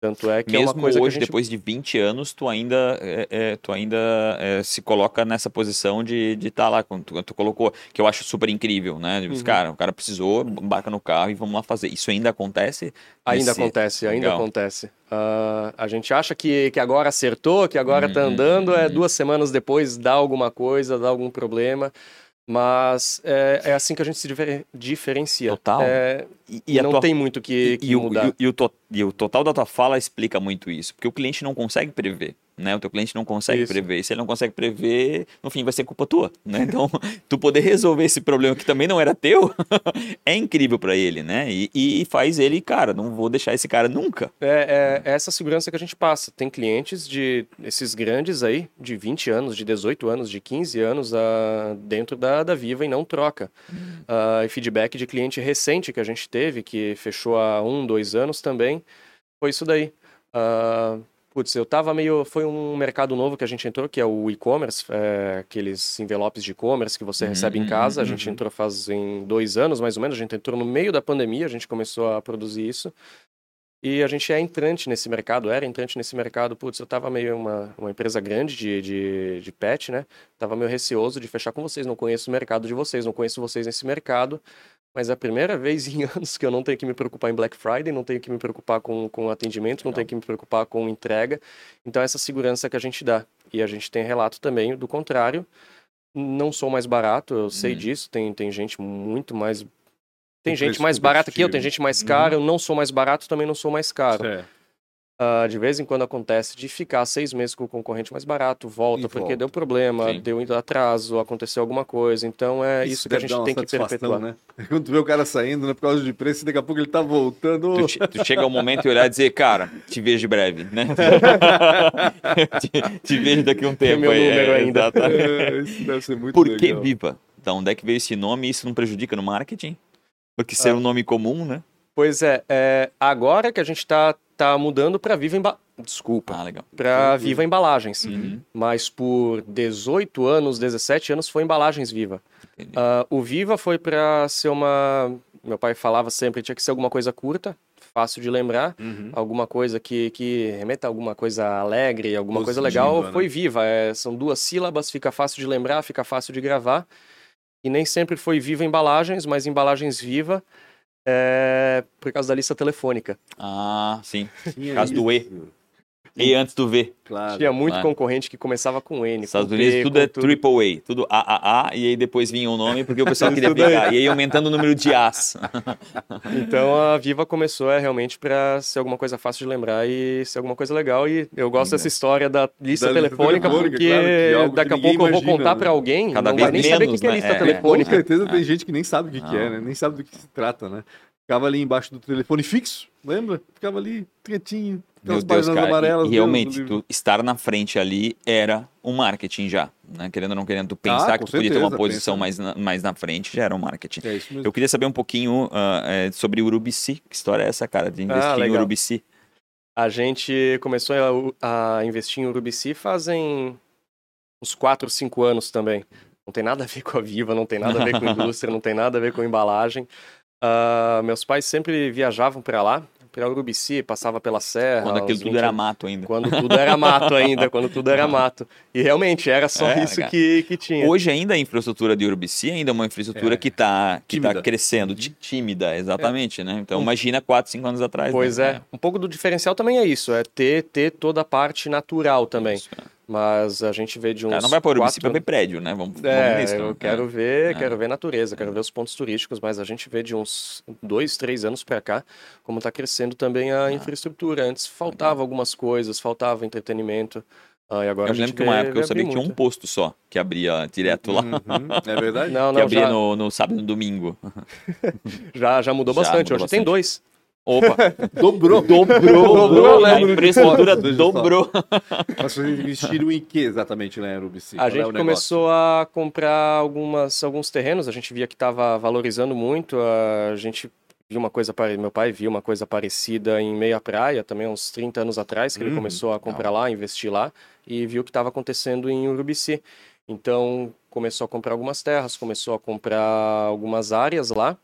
Tanto é que é Mesmo coisa hoje, gente depois de 20 anos, tu ainda, é, é, tu ainda é, se coloca nessa posição de estar lá, quando tu, tu colocou, que eu acho super incrível, né? Tipo, Uhum. Cara, o cara precisou, embarca no carro e vamos lá fazer. Isso ainda acontece? Ainda Nesse- acontece, ainda Legal. acontece. Ah, a gente acha que, que agora acertou, que agora tá Uhum, andando, é duas semanas depois dá alguma coisa, dá algum problema. Mas é, é assim que a gente se difer- diferencia. Total. É, E, e não tua- tem muito que, que e o, mudar. e o- e e o total da tua fala explica muito isso, porque o cliente não consegue prever, né? O teu cliente não consegue Isso. prever. E se ele não consegue prever, no fim vai ser culpa tua, né? Então, tu poder resolver esse problema que também não era teu, é incrível pra ele, né? E, e faz ele, cara, não vou deixar esse cara nunca. É, é essa segurança que a gente passa. Tem clientes de esses grandes aí, de 20 anos, de 18 anos, de 15 anos ah, dentro da, da Viva e não troca. Ah, e feedback de cliente recente que a gente teve, que fechou há um, dois anos também, foi isso daí. Ah, putz, eu tava meio. Foi um mercado novo que a gente entrou, que é o e-commerce, é, aqueles envelopes de e-commerce que você recebe em casa. A gente uhum. entrou faz em dois anos, mais ou menos. A gente entrou no meio da pandemia, a gente começou a produzir isso. E a gente é entrante nesse mercado, era entrante nesse mercado. Putz, eu tava meio uma, uma empresa grande de, de, de pet, né? Tava meio receoso de fechar com vocês. Não conheço o mercado de vocês, não conheço vocês nesse mercado. Mas é a primeira vez em anos que eu não tenho que me preocupar em Black Friday, não tenho que me preocupar com, com atendimento, não tenho que me preocupar com entrega. Então, essa segurança que a gente dá. E a gente tem relato também do contrário. Não sou mais barato, eu sei Uhum. disso. Tem, tem gente muito mais. Tem Com gente mais barata que eu, tem gente mais Uhum. cara. Eu não sou mais barato, também não sou mais caro. Certo. Ah, de vez em quando acontece de ficar seis meses com o concorrente mais barato, volta E porque volta. deu problema, Sim. deu atraso, aconteceu alguma coisa. Então é isso, que a gente tem que perpetuar. Né? Quando tu vê o cara saindo, né, por causa de preço, daqui a pouco ele tá voltando. Tu, tu chega ao momento e olhar e dizer, cara, te vejo breve, né? te, te vejo daqui a um tempo. meu aí, número é, ainda. É, isso deve ser muito Por que legal. Viva? Da onde é que veio esse nome isso não prejudica no marketing? Porque ser Ah. um nome comum, né? Pois é, é, agora que a gente está tá mudando para Viva, emba- Desculpa. Ah, legal. Para Viva Embalagens. Uhum. Mas por 18 anos, 17 anos foi Embalagens Viva. Ah, o Viva foi para ser uma. Meu pai falava sempre tinha que ser alguma coisa curta, fácil de lembrar, Uhum. alguma coisa que, que remeta a alguma coisa alegre, alguma coisa legal. né? Foi Viva. É, são duas sílabas, fica fácil de lembrar, fica fácil de gravar. E nem sempre foi Viva Embalagens, mas Embalagens Viva é, por causa da lista telefônica. Ah, sim. Tinha Caso do isso. E antes do V. Claro. Tinha muito claro. concorrente que começava com N. Estados com Unidos P, tudo com é triple A, tudo AAA, e aí depois vinha o nome porque o pessoal queria Tudo pegar. E aí aumentando o número de As. Então a Viva começou é, realmente para ser alguma coisa fácil de lembrar e ser alguma coisa legal. E eu gosto dessa história da lista Da telefônica, telefônica, porque claro, que é daqui a pouco eu vou imagina, contar né? para alguém, Cada não vez vai nem saber o menos, que que é né? lista É. Com telefônica. certeza tem gente que nem sabe o que, que é, né? Nem sabe do que se trata, né? Ficava ali embaixo do telefone fixo, lembra? Ficava ali, quietinho, Meu Deus, cara. amarelas. e, Deus realmente, tu estar na frente ali era um marketing já. Né? Querendo ou não querendo, tu pensar Ah, que tu podia ter uma certeza, posição pensa. mais na, mais na frente já era um marketing. É isso mesmo. Eu queria saber um pouquinho ah, é, sobre Urubici. Que história é essa, cara, de investir em Ah, legal. Urubici? A gente começou a, a investir em Urubici fazem uns 4, 5 anos também. Não tem nada a ver com a Viva, não tem nada a ver com indústria, não tem nada a ver com embalagem. Ah, meus pais sempre viajavam para lá, para Urubici, passava pela serra. Quando aquilo tudo 20 era mato ainda. Quando tudo era mato ainda, quando tudo era mato. E realmente era só É, isso cara. que, que tinha. Hoje ainda a infraestrutura de Urubici ainda é uma infraestrutura É. que está que tá crescendo, tí- tímida, exatamente, né? Então imagina 4, 5 anos atrás. Pois né? é. Um pouco do diferencial também é isso, é ter, ter toda a parte natural também. Isso, é. Mas a gente vê de O uns cara não vai para Urubici quatro para ver prédio, né? Vamos, vamos É, nisso, eu né? quero ver, É. quero ver natureza, quero ver os pontos turísticos, mas a gente vê de uns dois, três anos para cá como está crescendo também Ah. a infraestrutura. Antes faltava algumas coisas, faltava entretenimento. ah, e agora Eu a gente lembro que uma vê- época eu sabia que tinha um posto só que abria direto lá. Uhum, É verdade? Não, que não, abria já, no, no sábado e no domingo. já, já mudou Já bastante. mudou Hoje tem bastante. dois. Opa, Dobrou. dobrou, Dobrou, né? a infraestrutura dobrou. Mas vocês investiram em que exatamente, né, Urubici? A Qual é gente negócio? começou a comprar algumas, alguns terrenos, a gente via que estava valorizando muito, a gente viu uma coisa, meu pai viu uma coisa parecida em Meia Praia, também uns 30 anos atrás, que ele Uhum, começou a comprar lá, investir lá, e viu o que estava acontecendo em Urubici. Então, começou a comprar algumas terras, começou a comprar algumas áreas lá,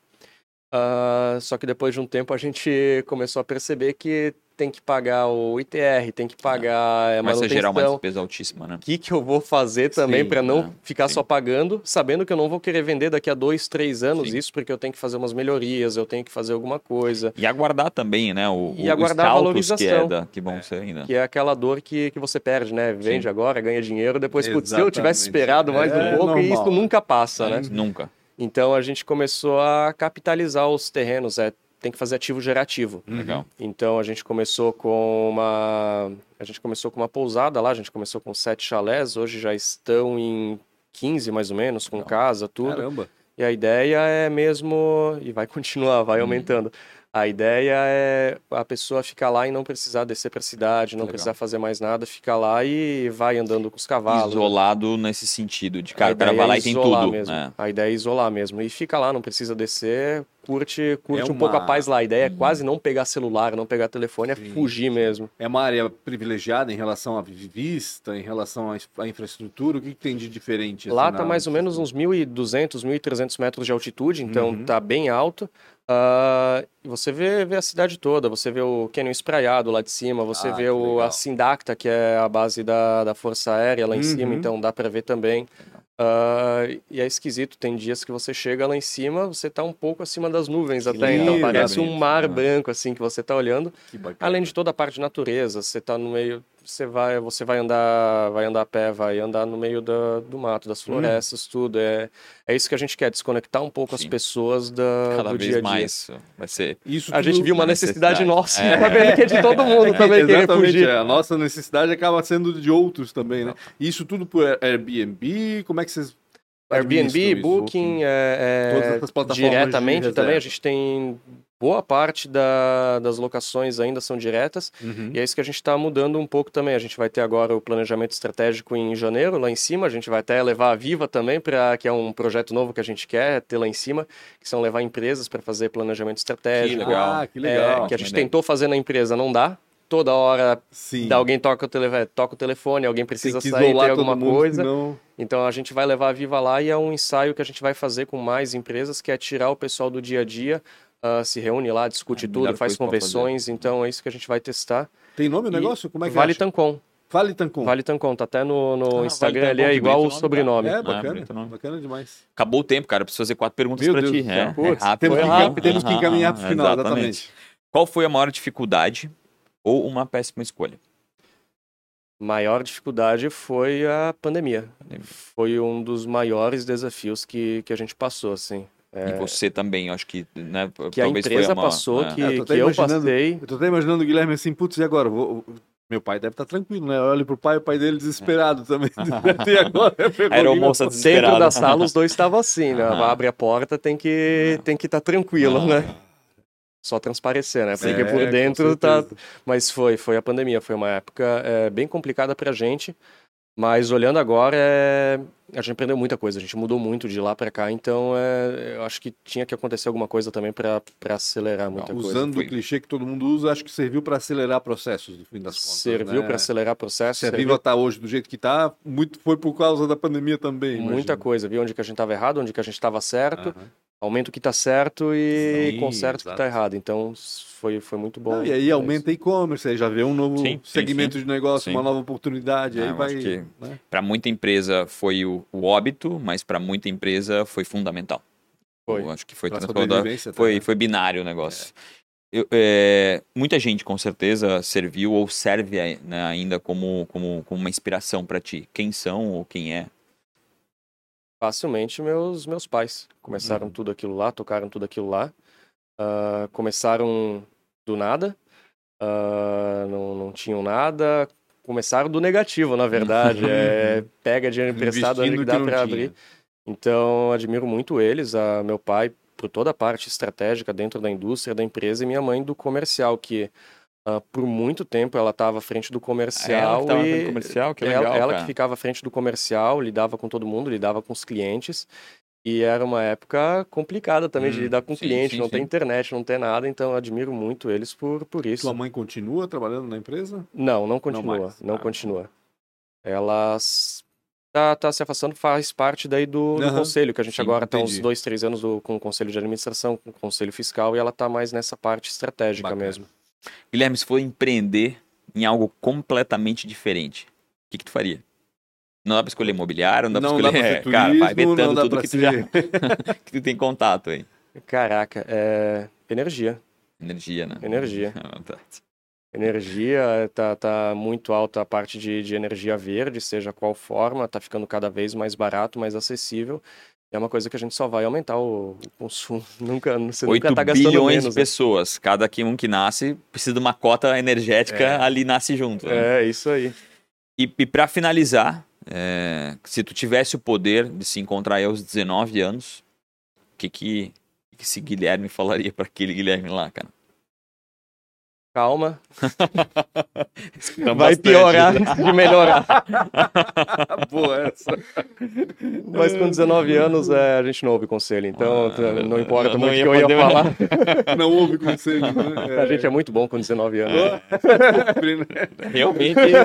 Ah, só que depois de um tempo a gente começou a perceber que tem que pagar o ITR, tem que pagar a Começa a gerar uma manutenção, despesa altíssima, né? o que, que eu vou fazer também para não né? ficar Sim. só pagando, sabendo que eu não vou querer vender daqui a dois, três anos Sim. isso, porque eu tenho que fazer umas melhorias, eu tenho que fazer alguma coisa. E aguardar também, né? O, E o- aguardar a valorização. que, é da, que vão ser ainda. Que é aquela dor que, que você perde, né? Vende Sim. agora, ganha dinheiro, depois, putz, se eu tivesse esperado mais É um pouco, e normal, isso né? nunca passa, né? Nunca. Então a gente começou a capitalizar os terrenos, é, tem que fazer ativo gerativo. Legal. Então a gente começou com uma a gente começou com uma pousada lá, a gente começou com sete chalés, hoje já estão em 15 mais ou menos, com Legal. casa, tudo. Caramba. E a ideia é mesmo e vai continuar, vai Hum. aumentando. A ideia é a pessoa ficar lá e não precisar descer para a cidade, não Legal. precisar fazer mais nada, ficar lá e vai andando com os cavalos. Isolado nesse sentido, de cara, o cara vai lá é e tem tudo. Mesmo. né? A ideia é isolar mesmo. E fica lá, não precisa descer, curte, curte É um pouco a uma- paz lá. A ideia Uhum. é quase não pegar celular, não pegar telefone, é Sim, fugir mesmo. É uma área privilegiada em relação à vista, em relação à infraestrutura? O que, que tem de diferente? Lá assim, tá na- mais ou menos uns 1.200, 1.300 metros de altitude, então Uhum. tá bem alto. E você vê, vê a cidade toda, você vê o Canyon Espraiado lá de cima, você Ah, vê o, a Sindacta, que é a base da, da Força Aérea lá em Uhum. cima, então dá para ver também. Ah, e é esquisito, tem dias que você chega lá em cima, você tá um pouco acima das nuvens Que até, então lindo, parece um mar né? branco assim que você tá olhando. Além de toda a parte de natureza, você tá no meio, você vai, você vai andar, vai andar a pé, vai andar no meio da, do mato, das florestas, tudo. É, é isso que a gente quer, desconectar um pouco as Sim. pessoas da, Cada do vez dia a dia. mais vai ser. Isso A gente viu uma necessidade, necessidade. nossa, É. vendo que é de todo mundo também querer Exatamente, fugir. é. a nossa necessidade acaba sendo de outros também, né? Isso tudo por Airbnb, como é que vocês Airbnb? Booking, é, é, Todas essas plataformas diretamente de também. A gente tem boa parte da- das locações ainda são diretas. Uhum. E é isso que a gente está mudando um pouco também. A gente vai ter agora o planejamento estratégico em janeiro, lá em cima. A gente vai até levar a Viva também, pra, que é um projeto novo que a gente quer ter lá em cima, que são levar empresas para fazer planejamento estratégico. legal. Ah, que legal. É, que a gente tentou fazer na empresa, não dá. toda hora Sim. alguém toca o, tele... toca o telefone, alguém precisa Tem que sair, tem alguma mundo, coisa. Então a gente vai levar a Viva lá e é um ensaio que a gente vai fazer com mais empresas, que é tirar o pessoal do dia a dia, ah, se reúne lá, discute É tudo, faz conversões. Então é isso que a gente vai testar. Tem nome o negócio? Como é que vale acha? Tancom. Vale Tancom. Vale Tancom, tá até no, no Ah, Instagram Vale ali, é igual o nome, sobrenome. É, Ah, bacana. nome. bacana demais. Acabou o tempo, cara. Preciso fazer quatro perguntas Deus ti. É, é Putz, rápido. Temos que, rápido. temos que encaminhar para o final, exatamente. exatamente. Qual foi a maior dificuldade ou uma péssima escolha? Maior dificuldade foi a pandemia. Foi um dos maiores desafios que, que a gente passou, assim. E você também, acho que, né? Que a empresa uma- passou, é. que, É, eu que eu passei. Eu tô até imaginando o Guilherme assim, putz, e agora? Vou- Meu pai deve estar tranquilo, né? Olha pro pai, o pai dele desesperado também. e agora? Era na- almoço Dentro da sala os dois estavam assim, né? Abre a porta, tem que tem que estar tranquilo, Ah. né? Só transparecer, né? Porque É, por dentro tá. Mas foi, foi a pandemia, foi uma época é, bem complicada pra gente. Mas olhando agora, é, a gente aprendeu muita coisa, a gente mudou muito de lá pra cá, então é, eu acho que tinha que acontecer alguma coisa também pra pra acelerar muita coisa. Usando o clichê que todo mundo usa, acho que serviu para acelerar processos, no fim das contas. Serviu né? pra acelerar processo, Se a Viva tá hoje do jeito que tá, muito foi por causa da pandemia também. muita imagino. coisa, viu onde que a gente estava errado, onde que a gente estava certo, Aham. Aumenta o que está certo e Sim, conserta o que exato. está errado. Então foi, foi muito bom. Não, e aí É aumenta e-commerce, aí já vê um novo Sim, sim, segmento de negócio, Sim. uma nova oportunidade, É, aí vai. né? Para muita empresa foi o, o óbito, mas para muita empresa foi fundamental. Foi. Eu acho que foi transformador. Foi, também. foi binário o negócio. Eu- é, muita gente com certeza serviu ou serve né, ainda como, como, como uma inspiração para ti. Quem são ou quem é? Facilmente meus, meus pais. Uhum. Começaram tudo aquilo lá, tocaram tudo aquilo lá. Ah, começaram do nada, ah, não, não tinham nada. Começaram do negativo, na verdade. é, pega dinheiro emprestado Investindo que dá para abrir. Então, admiro muito eles, a meu pai por toda a parte estratégica dentro da indústria, da empresa, e minha mãe do comercial, que ah, por muito tempo ela estava à frente do comercial. que tava na e frente do comercial, que ela, legal, ela cara. que ficava à frente do comercial, lidava com todo mundo, lidava com os clientes. E era uma época complicada também de Hum, lidar com sim, cliente, sim, não tem sim. internet, não tem nada, então eu admiro muito eles por, por isso. Sua mãe continua trabalhando na empresa? Não, não continua, mais. não, Ah. continua. Ela s- tá, tá se afastando, faz parte daí do, do Aham. conselho, que a gente Sim, agora tá uns dois, três anos do- com o conselho de administração, com o conselho fiscal, e ela tá mais nessa parte estratégica Bacana. mesmo. Guilherme, se for empreender em algo completamente diferente, o que, que tu faria? Não dá pra escolher imobiliário, não dá Não pra dá escolher. pra ser cara, vai turismo, não vetando dá tudo que tu, já, que tu tem contato aí. Caraca, é energia. Energia, né? Energia. Ah, tá. Energia tá, tá muito alta a parte de, de energia verde, seja qual forma, tá ficando cada vez mais barato, mais acessível. É uma coisa que a gente só vai aumentar o, o consumo. Nunca, você 8 nunca tá gastando bilhões menos. de pessoas. Cada que um que nasce precisa de uma cota energética É. ali nasce junto. né? né? É, isso aí. E, e para finalizar, é, se tu tivesse o poder de se encontrar aí aos 19 anos, o que que, que que esse Guilherme falaria para aquele Guilherme lá, cara? Calma. Vai bastante, piorar né? de melhorar. Boa essa. Mas com 19 anos é, a gente não ouve conselho, então Ah, não importa não muito o que eu ia poder- falar. Não houve conselho, né? A gente é muito bom com 19 anos. é... Realmente, né?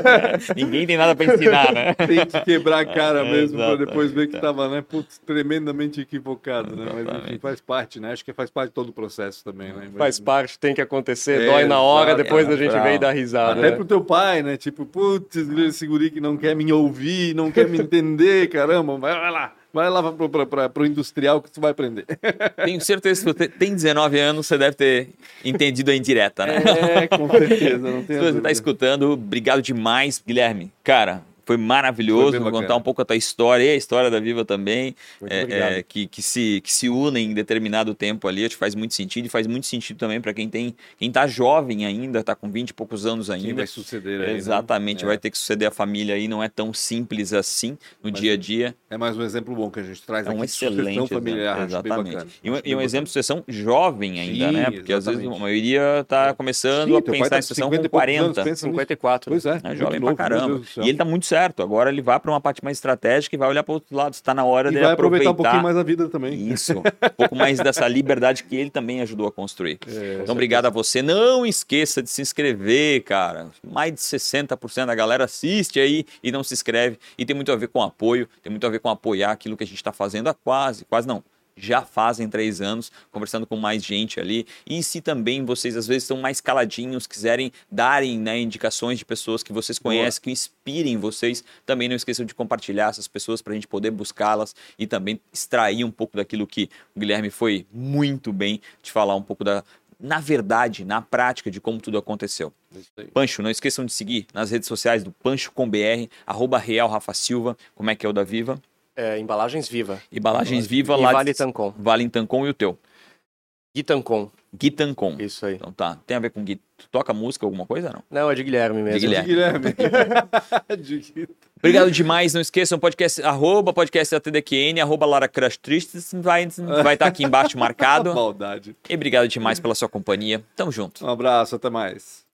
ninguém tem nada para ensinar, né? Tem que quebrar a cara É, mesmo para depois ver que estava, né? Putz, tremendamente equivocado, né? Mas enfim, faz parte, né? Acho que faz parte de todo o processo também, né? Faz parte, tem que acontecer, É, dói na hora, exato, depois a é, gente bravo. vem dar risada. Até né? pro teu pai, né? Tipo, putz, esse guri que não quer me ouvir, não quer me entender, caramba, vai, lá. Vai lá pro, pro, pro, pro industrial que tu vai aprender. Tenho certeza que você tem 19 anos, você deve ter entendido a indireta, né? É, com certeza, não tem Se você está escutando, obrigado demais, Guilherme. Cara, foi maravilhoso Foi contar um pouco a tua história e a história da Viva também, é, é, que, que, se, que se unem em determinado tempo ali, acho que faz muito sentido e faz muito sentido também para quem tem quem tá jovem ainda, tá com 20 e poucos anos Quem ainda. vai suceder aí, né? Exatamente, É. vai ter que suceder a família aí, não é tão simples assim no Mas dia a dia. É mais um exemplo bom que a gente traz É um aqui excelente familiar. Exatamente. E um, e um exemplo de sucessão jovem ainda, Sim, né? Porque às vezes exatamente. a maioria está começando Sim, a pensar tá em sucessão 50 com e poucos anos, 40. pensa nisso. 54. Pois é. É muito jovem pra caramba. E ele tá muito certo. Certo. Agora ele vai para uma parte mais estratégica e vai olhar para outro lado. Está na hora E dele vai aproveitar, aproveitar um pouquinho mais a vida também. isso, um pouco mais dessa liberdade que ele também ajudou a construir. É, então, obrigado a você. Não esqueça de se inscrever, cara. Mais de 60% da galera assiste aí e não se inscreve. E tem muito a ver com apoio, tem muito a ver com apoiar aquilo que a gente está fazendo há quase, quase não. Já fazem três anos, conversando com mais gente ali. E se também vocês às vezes estão mais caladinhos, quiserem darem né, indicações de pessoas que vocês conhecem, que inspirem vocês, também não esqueçam de compartilhar essas pessoas para a gente poder buscá-las e também extrair um pouco daquilo que o Guilherme foi muito bem de falar um pouco da, na verdade, na prática de como tudo aconteceu. Pancho, não esqueçam de seguir nas redes sociais do Pancho com BR, arroba Real Rafa Silva, como é que é o da Viva? É, embalagens Viva. Embalagens Viva e lá Vale de Tancon. Vale em Tancon e o teu. Gui Tancon. Gui Tancon. Isso aí. Então tá, tem a ver com Gui. Tu toca música, alguma coisa não? Não, é de Guilherme mesmo. De Guilherme. Guilherme. De- Obrigado demais, não esqueçam, podcast, arroba podcast da TDQN, arroba Lara Crush Tristes, vai estar vai tá aqui embaixo marcado. Maldade. E obrigado demais pela sua companhia. Tamo junto. Um abraço, até mais.